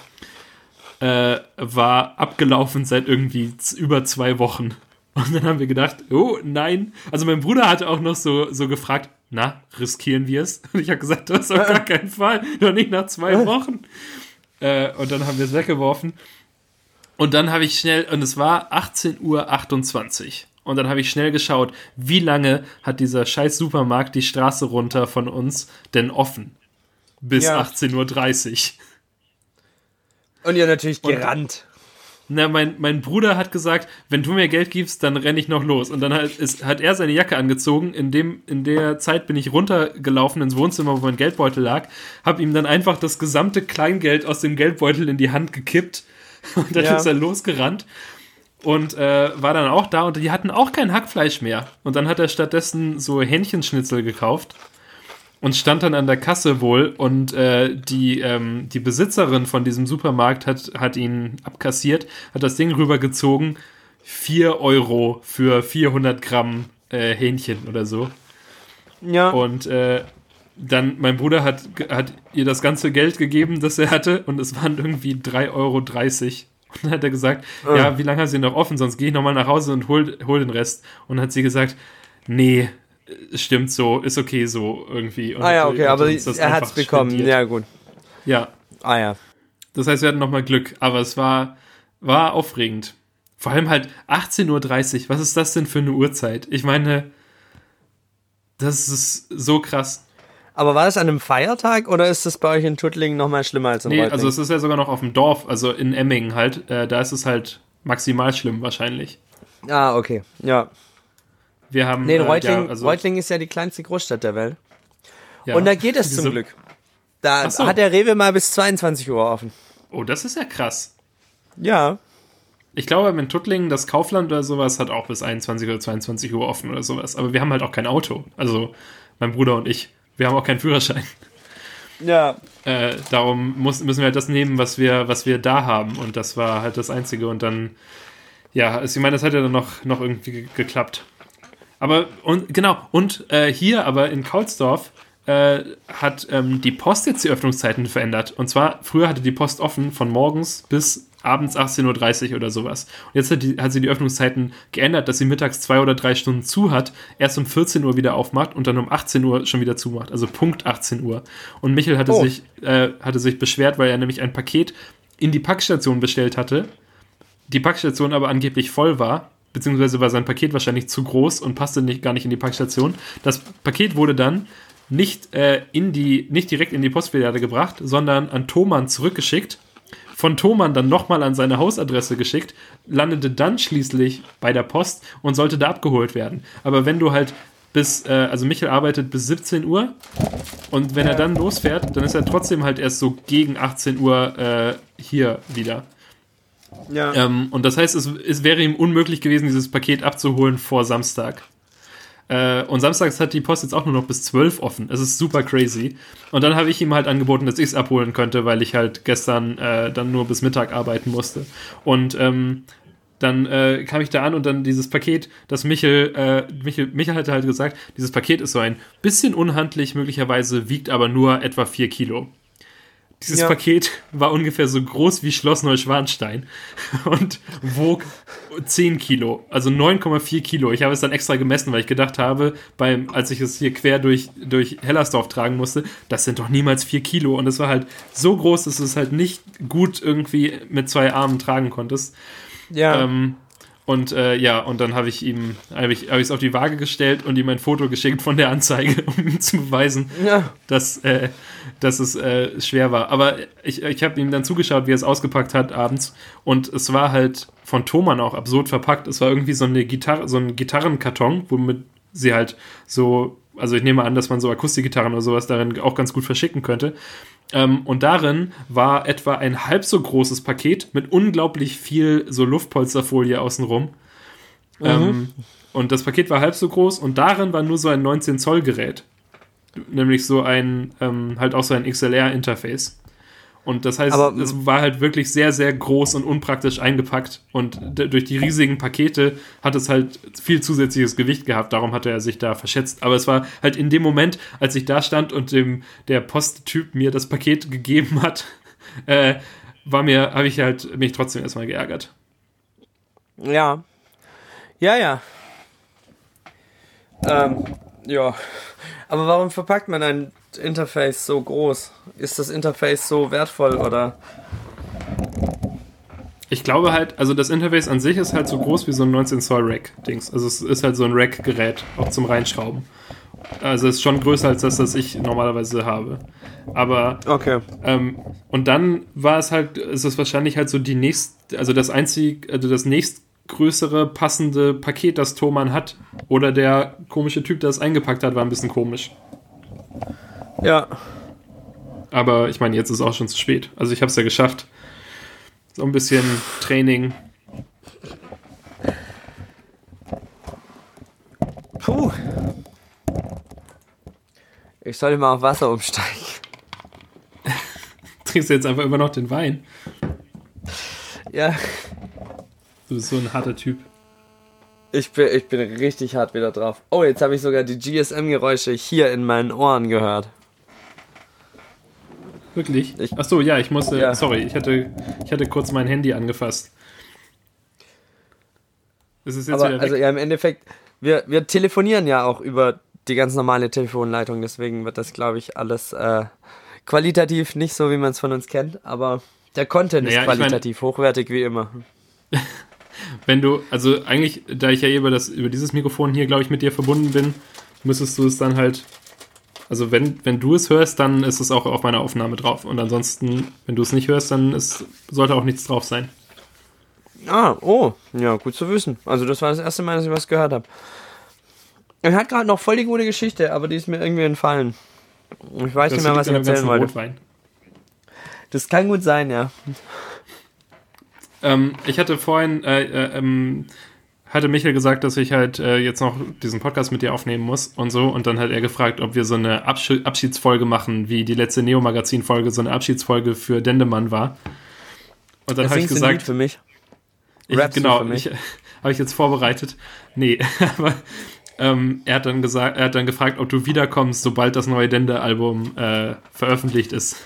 äh, war abgelaufen seit irgendwie über zwei Wochen. Und dann haben wir gedacht, oh nein. Also mein Bruder hatte auch noch so, so gefragt, na, riskieren wir es? Und ich habe gesagt, das auf gar keinen Fall, noch nicht nach zwei Wochen. Äh, und dann haben wir es weggeworfen. Und dann habe ich schnell, und es war 18.28 Uhr. Und dann habe ich schnell geschaut, wie lange hat dieser scheiß Supermarkt die Straße runter von uns denn offen? Bis ja. 18.30 Uhr. Und ihr natürlich gerannt. Na, mein, mein Bruder hat gesagt, wenn du mir Geld gibst, dann renne ich noch los. Und dann hat, ist, hat er seine Jacke angezogen. In, dem, in der Zeit bin ich runtergelaufen ins Wohnzimmer, wo mein Geldbeutel lag, habe ihm dann einfach das gesamte Kleingeld aus dem Geldbeutel in die Hand gekippt. <laughs> Und dann ja. ist er losgerannt und äh, war dann auch da und die hatten auch kein Hackfleisch mehr. Und dann hat er stattdessen so Hähnchenschnitzel gekauft und stand dann an der Kasse wohl und äh, die, ähm, die Besitzerin von diesem Supermarkt hat, hat ihn abkassiert, hat das Ding rübergezogen, 4 Euro für 400 Gramm äh, Hähnchen oder so. Ja. Und äh, dann, mein Bruder hat, hat ihr das ganze Geld gegeben, das er hatte und es waren irgendwie 3,30 Euro. Und dann hat er gesagt, ja, wie lange haben sie noch offen, sonst gehe ich nochmal nach Hause und hol, hol den Rest. Und hat sie gesagt, nee, stimmt so, ist okay so irgendwie. Und ah ja, okay, aber er hat es bekommen, spendiert. ja gut. Ja. Ah ja. Das heißt, wir hatten nochmal Glück, aber es war, war aufregend. Vor allem halt 18.30 Uhr, was ist das denn für eine Uhrzeit? Ich meine, das ist so krass. Aber war das an einem Feiertag oder ist das bei euch in Tuttlingen nochmal schlimmer als in Nee, Reutling? also es ist ja sogar noch auf dem Dorf, also in Emmingen halt. Äh, da ist es halt maximal schlimm wahrscheinlich. Ah, okay, ja. Wir haben. Nee, Reutling, äh, ja, also Reutling ist ja die kleinste Großstadt der Welt. Ja, Und da geht es zum Glück. Da so. hat der Rewe mal bis 22 Uhr offen. Oh, das ist ja krass. Ja. Ich glaube, in Tuttlingen, das Kaufland oder sowas hat auch bis 21 oder 22 Uhr offen oder sowas. Aber wir haben halt auch kein Auto. Also mein Bruder und ich. Wir haben auch keinen Führerschein. Ja. Äh, darum muss, müssen wir halt das nehmen, was wir, was wir da haben. Und das war halt das Einzige. Und dann, ja, also ich meine, das hat ja dann noch, noch irgendwie geklappt. Aber und genau, und äh, hier aber in Kaulsdorf äh, hat ähm, die Post jetzt die Öffnungszeiten verändert. Und zwar, früher hatte die Post offen von morgens bis abends 18.30 Uhr oder sowas. Und jetzt hat, die, hat, sie die Öffnungszeiten geändert, dass sie mittags zwei oder drei Stunden zu hat, erst um 14 Uhr wieder aufmacht und dann um 18 Uhr schon wieder zumacht. Also Punkt 18 Uhr. Und Michel hatte, oh. sich, äh, hatte sich beschwert, weil er nämlich ein Paket in die Packstation bestellt hatte, die Packstation aber angeblich voll war beziehungsweise war sein Paket wahrscheinlich zu groß und passte nicht, gar nicht in die Packstation. Das Paket wurde dann nicht, äh, in die, nicht direkt in die Postfiliale gebracht, sondern an Thomann zurückgeschickt. Von Thomann dann nochmal an seine Hausadresse geschickt, landete dann schließlich bei der Post und sollte da abgeholt werden. Aber wenn du halt bis, äh, also Michael arbeitet bis 17 Uhr und wenn er dann losfährt, dann ist er trotzdem halt erst so gegen 18 Uhr äh, hier wieder. Ja. Ähm, und das heißt, es, es wäre ihm unmöglich gewesen, dieses Paket abzuholen vor Samstag. Äh, und samstags hat die Post jetzt auch nur noch bis 12 offen. Es ist super crazy. Und dann habe ich ihm halt angeboten, dass ich es abholen könnte, weil ich halt gestern äh, dann nur bis Mittag arbeiten musste. Und ähm, dann äh, kam ich da an und dann dieses Paket, das Michel, äh, Michel, Michel hatte halt gesagt, dieses Paket ist so ein bisschen unhandlich, möglicherweise wiegt aber nur etwa 4 Kilo. Dieses ja. Paket war ungefähr so groß wie Schloss Neuschwanstein und wog 10 Kilo, also 9,4 Kilo. Ich habe es dann extra gemessen, weil ich gedacht habe, beim, als ich es hier quer durch, durch Hellersdorf tragen musste, das sind doch niemals 4 Kilo. Und es war halt so groß, dass du es halt nicht gut irgendwie mit zwei Armen tragen konntest. Ja. Ähm, und äh, ja, und dann habe ich ihm, habe ich es auf die Waage gestellt und ihm ein Foto geschickt von der Anzeige, <laughs> um ihm zu beweisen, ja. dass, äh, dass es äh, schwer war. Aber ich, ich habe ihm dann zugeschaut, wie er es ausgepackt hat abends. Und es war halt von Thomann auch absurd verpackt. Es war irgendwie so eine Gitarre, so ein Gitarrenkarton, womit sie halt so, also ich nehme an, dass man so Akustikgitarren oder sowas darin auch ganz gut verschicken könnte. Ähm, und darin war etwa ein halb so großes Paket mit unglaublich viel so Luftpolsterfolie außenrum. Mhm. Ähm, und das Paket war halb so groß und darin war nur so ein 19 Zoll Gerät. Nämlich so ein, ähm, halt auch so ein XLR-Interface. Und das heißt, Aber, es war halt wirklich sehr, sehr groß und unpraktisch eingepackt. Und durch die riesigen Pakete hat es halt viel zusätzliches Gewicht gehabt. Darum hatte er sich da verschätzt. Aber es war halt in dem Moment, als ich da stand und dem, der Posttyp mir das Paket <laughs> gegeben hat, äh, war mir, habe ich halt mich trotzdem erstmal geärgert. Ja. Ja, ja. Ähm, ja. Aber warum verpackt man ein Interface so groß? Ist das Interface so wertvoll oder? Ich glaube halt, also das Interface an sich ist halt so groß wie so ein 19 Zoll Rack-Dings. Also es ist halt so ein Rack-Gerät, auch zum Reinschrauben. Also es ist schon größer als das, was ich normalerweise habe. Aber okay. Ähm, und dann war es halt, ist es wahrscheinlich halt so die nächste, also das einzig, also das nächstgrößere passende Paket, das Thomann hat. Oder der komische Typ, der es eingepackt hat, war ein bisschen komisch. Ja. Aber ich meine, jetzt ist es auch schon zu spät. Also ich habe es ja geschafft. So ein bisschen Training. Puh. Ich sollte mal auf Wasser umsteigen. <laughs> Trinkst du jetzt einfach immer noch den Wein? Ja. Du bist so ein harter Typ. Ich bin, ich bin richtig hart wieder drauf. Oh, jetzt habe ich sogar die GSM-Geräusche hier in meinen Ohren gehört. Wirklich? Ich, Ach so, ja, ich musste. Ja. Sorry, ich hatte, ich hatte kurz mein Handy angefasst. Ist es jetzt Aber, wieder weg? Also ja, im Endeffekt, wir, wir telefonieren ja auch über die ganz normale Telefonleitung, deswegen wird das, glaube ich, alles äh, qualitativ nicht so, wie man es von uns kennt, aber der Content naja, ist qualitativ ich mein, hochwertig wie immer. <laughs> Wenn du, also eigentlich, da ich ja über, das, über dieses Mikrofon hier, glaube ich, mit dir verbunden bin, müsstest du es dann halt, also wenn, wenn du es hörst, dann ist es auch auf meiner Aufnahme drauf. Und ansonsten, wenn du es nicht hörst, dann ist, sollte auch nichts drauf sein. Ah, oh, ja, gut zu wissen. Also das war das erste Mal, dass ich was gehört habe. Er hat gerade noch voll die gute Geschichte, aber die ist mir irgendwie entfallen. Ich weiß das nicht mehr, was ich erzählen wollte. Rotwein. Das kann gut sein, ja. Ähm, ich hatte vorhin, äh, äh, ähm, hatte Michael gesagt, dass ich halt äh, jetzt noch diesen Podcast mit dir aufnehmen muss und so. Und dann hat er gefragt, ob wir so eine Absch Abschiedsfolge machen, wie die letzte Neo-Magazin-Folge so eine Abschiedsfolge für Dendemann war. Und dann habe ich gesagt. für mich. Ich, genau, für mich. <laughs> habe ich jetzt vorbereitet. Nee, <laughs> aber ähm, er, hat dann gesagt, er hat dann gefragt, ob du wiederkommst, sobald das neue Dende-Album äh, veröffentlicht ist.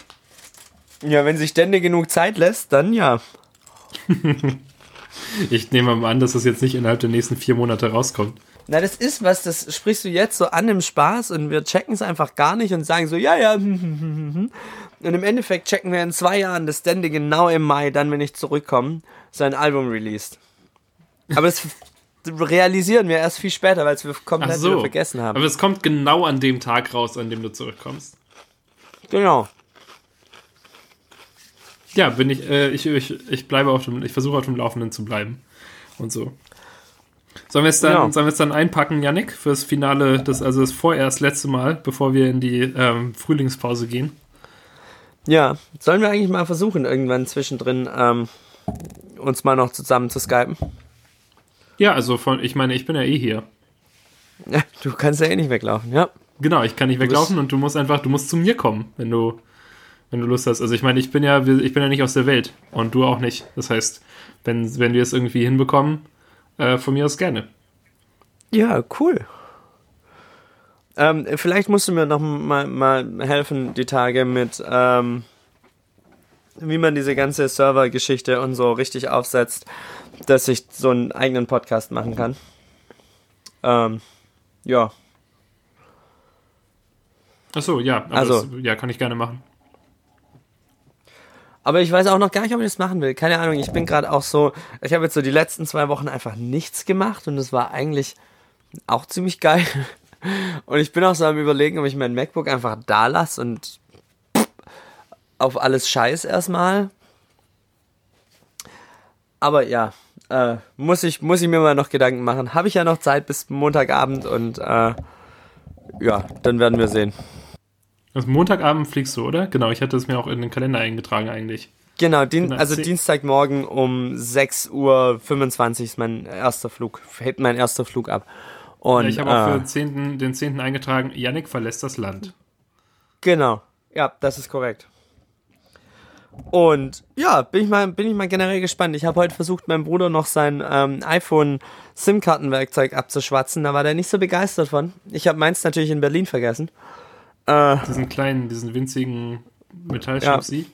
Ja, wenn sich Dende genug Zeit lässt, dann ja. <laughs> ich nehme mal an, dass das jetzt nicht innerhalb der nächsten vier Monate rauskommt. Na, das ist was, das sprichst du jetzt so an im Spaß und wir checken es einfach gar nicht und sagen so, ja, ja. <laughs> Und im Endeffekt checken wir in zwei Jahren, dass Dende genau im Mai, dann, wenn ich zurückkomme, sein Album released. Aber das <laughs> realisieren wir erst viel später, weil wir komplett so. vergessen haben. Aber es kommt genau an dem Tag raus, an dem du zurückkommst. Genau. Ja, bin ich, äh, ich, ich, ich bleibe auf dem, ich versuche auf dem Laufenden zu bleiben. Und so. Sollen wir es dann, genau. sollen wir es dann einpacken, Yannick, fürs Finale, das, also das vorerst letzte Mal, bevor wir in die ähm, Frühlingspause gehen? Ja, sollen wir eigentlich mal versuchen, irgendwann zwischendrin ähm, uns mal noch zusammen zu skypen? Ja, also von, ich meine, ich bin ja eh hier. Ja, <laughs> du kannst ja eh nicht weglaufen, ja. Genau, ich kann nicht weglaufen und du musst einfach, du musst zu mir kommen, wenn du, wenn du Lust hast. Also ich meine, ich bin ja, ich bin ja nicht aus der Welt und du auch nicht. Das heißt, wenn, wenn wir es irgendwie hinbekommen, äh, von mir aus gerne. Ja, cool. Ähm, vielleicht musst du mir noch mal, mal helfen, die Tage mit, ähm, wie man diese ganze Server-Geschichte und so richtig aufsetzt dass ich so einen eigenen Podcast machen kann. Ähm, ja. Achso, ja. also, das, ja, kann ich gerne machen. Aber ich weiß auch noch gar nicht, ob ich das machen will. Keine Ahnung, ich bin gerade auch so, ich habe jetzt so die letzten zwei Wochen einfach nichts gemacht und es war eigentlich auch ziemlich geil. <laughs> Und ich bin auch so am überlegen, ob ich mein MacBook einfach da lasse und auf alles Scheiß erstmal. Aber ja, äh, muss, ich, muss ich mir mal noch Gedanken machen. Habe ich ja noch Zeit bis Montagabend und äh, ja, dann werden wir sehen. Also Montagabend fliegst du, oder? Genau, ich hatte es mir auch in den Kalender eingetragen eigentlich. Genau, Dien also Dienstagmorgen um 6.25 Uhr ist mein erster Flug, hebt mein erster Flug ab. Und, ja, ich habe auch für den 10., den 10. eingetragen, Yannick verlässt das Land. Genau, ja, das ist korrekt. Und ja, bin ich mal, bin ich mal generell gespannt. Ich habe heute versucht, meinem Bruder noch sein ähm, iPhone SIM-Kartenwerkzeug abzuschwatzen. Da war der nicht so begeistert von. Ich habe meins natürlich in Berlin vergessen. Äh, diesen kleinen, diesen winzigen Metallschnipsi.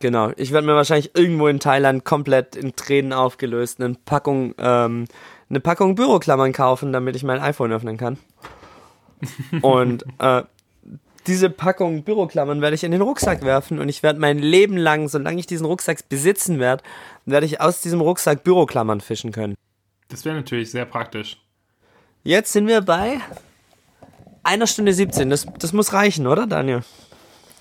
Genau, ich werde mir wahrscheinlich irgendwo in Thailand komplett in Tränen aufgelöst eine Packung, ähm, eine Packung Büroklammern kaufen, damit ich mein iPhone öffnen kann. <laughs> Und äh, diese Packung Büroklammern werde ich in den Rucksack werfen und ich werde mein Leben lang, solange ich diesen Rucksack besitzen werde, werde ich aus diesem Rucksack Büroklammern fischen können. Das wäre natürlich sehr praktisch. Jetzt sind wir bei einer Stunde 17. Das, das muss reichen, oder, Daniel?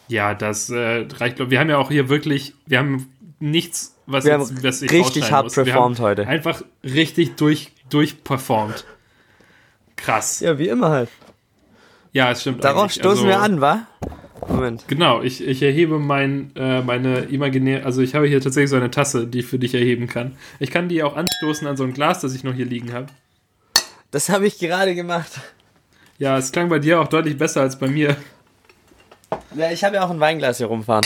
Ja, das äh, reicht. Wir haben ja auch hier wirklich, wir haben nichts, was, wir jetzt, was ich richtig hart muss. performt heute. Einfach richtig durch, durchperformt. Krass. Ja, wie immer halt. Ja, es stimmt. Darauf stoßen also, wir an, wa? Moment. Genau, ich, ich erhebe mein, äh, meine imaginär, also ich habe hier tatsächlich so eine Tasse, die ich für dich erheben kann. Ich kann die auch anstoßen an so ein Glas, das ich noch hier liegen habe. Das habe ich gerade gemacht. Ja, es klang bei dir auch deutlich besser als bei mir. Ja, ich habe ja auch ein Weinglas hier rumfahren.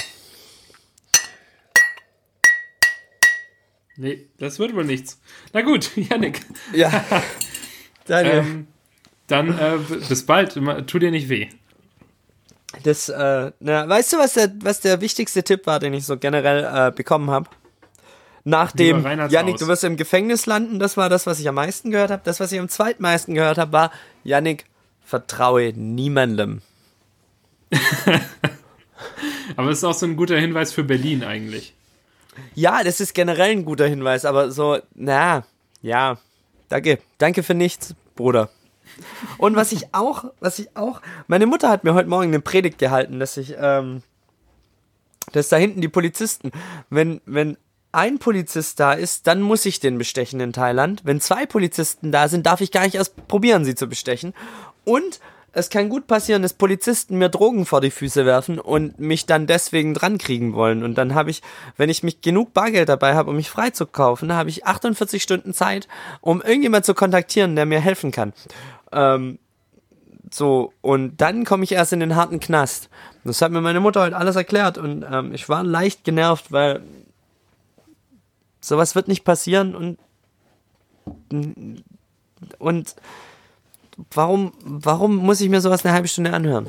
Nee, das wird wohl nichts. Na gut, <laughs> Yannick. Ja. <laughs> Ähm, dann äh, bis bald. Tu dir nicht weh. Das, äh, na, weißt du, was der, was der wichtigste Tipp war, den ich so generell äh, bekommen habe? Nachdem, Janik, du wirst im Gefängnis landen, das war das, was ich am meisten gehört habe. Das, was ich am zweitmeisten gehört habe, war, Janik, vertraue niemandem. <laughs> aber es ist auch so ein guter Hinweis für Berlin eigentlich. Ja, das ist generell ein guter Hinweis, aber so, na, ja, danke. Danke für nichts, Bruder. Und was ich auch, was ich auch, meine Mutter hat mir heute Morgen eine Predigt gehalten, dass ich, ähm, dass da hinten die Polizisten, wenn, wenn ein Polizist da ist, dann muss ich den bestechen in Thailand. Wenn zwei Polizisten da sind, darf ich gar nicht erst probieren, sie zu bestechen. Und es kann gut passieren, dass Polizisten mir Drogen vor die Füße werfen und mich dann deswegen dran kriegen wollen. Und dann habe ich, wenn ich mich genug Bargeld dabei habe, um mich frei zu kaufen, habe ich 48 Stunden Zeit, um irgendjemand zu kontaktieren, der mir helfen kann. Ähm, so, und dann komme ich erst in den harten Knast. Das hat mir meine Mutter heute alles erklärt und ähm, ich war leicht genervt, weil sowas wird nicht passieren und und warum warum muss ich mir sowas eine halbe Stunde anhören?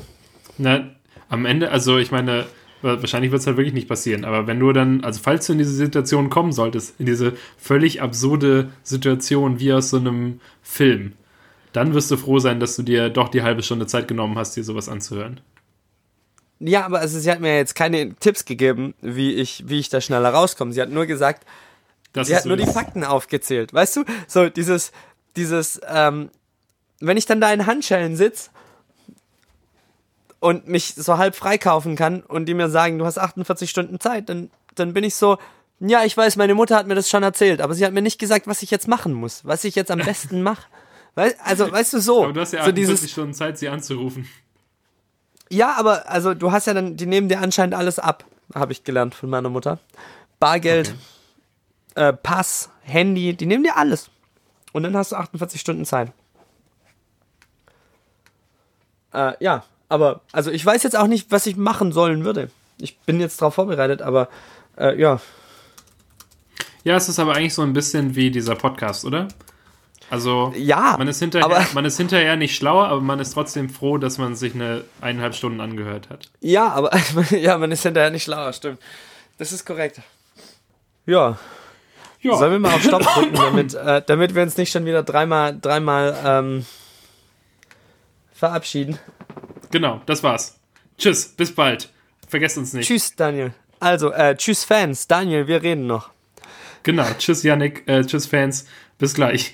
Na, am Ende, also ich meine, wahrscheinlich wird es halt wirklich nicht passieren, aber wenn du dann, also falls du in diese Situation kommen solltest, in diese völlig absurde Situation wie aus so einem Film, dann wirst du froh sein, dass du dir doch die halbe Stunde Zeit genommen hast, dir sowas anzuhören. Ja, aber also, sie hat mir jetzt keine Tipps gegeben, wie ich, wie ich da schneller rauskomme. Sie hat nur gesagt, das sie hat so nur die Fakten aufgezählt. Weißt du, so dieses, dieses, ähm, wenn ich dann da in Handschellen sitze und mich so halb freikaufen kann und die mir sagen, du hast 48 Stunden Zeit, dann, dann bin ich so, ja, ich weiß, meine Mutter hat mir das schon erzählt, aber sie hat mir nicht gesagt, was ich jetzt machen muss, was ich jetzt am besten <laughs> mache. Also, weißt du so. Aber du hast ja so dieses, Stunden Zeit, sie anzurufen. Ja, aber also du hast ja dann, die nehmen dir anscheinend alles ab, habe ich gelernt von meiner Mutter. Bargeld, okay. äh, Pass, Handy, die nehmen dir alles. Und dann hast du 48 Stunden Zeit. Äh, ja, aber also ich weiß jetzt auch nicht, was ich machen sollen würde. Ich bin jetzt darauf vorbereitet, aber äh, ja. Ja, es ist aber eigentlich so ein bisschen wie dieser Podcast, oder? Also ja, man ist, hinterher, man ist hinterher nicht schlauer, aber man ist trotzdem froh, dass man sich eine eineinhalb Stunden angehört hat. Ja, aber <laughs> ja, man ist hinterher nicht schlauer, stimmt. Das ist korrekt. Ja. ja. Sollen wir mal auf Stopp drücken, damit, äh, damit wir uns nicht schon wieder dreimal, dreimal ähm, verabschieden? Genau, das war's. Tschüss, bis bald. Vergesst uns nicht. Tschüss, Daniel. Also, äh, tschüss Fans. Daniel, wir reden noch. Genau, tschüss Yannick, äh, tschüss Fans. Bis gleich.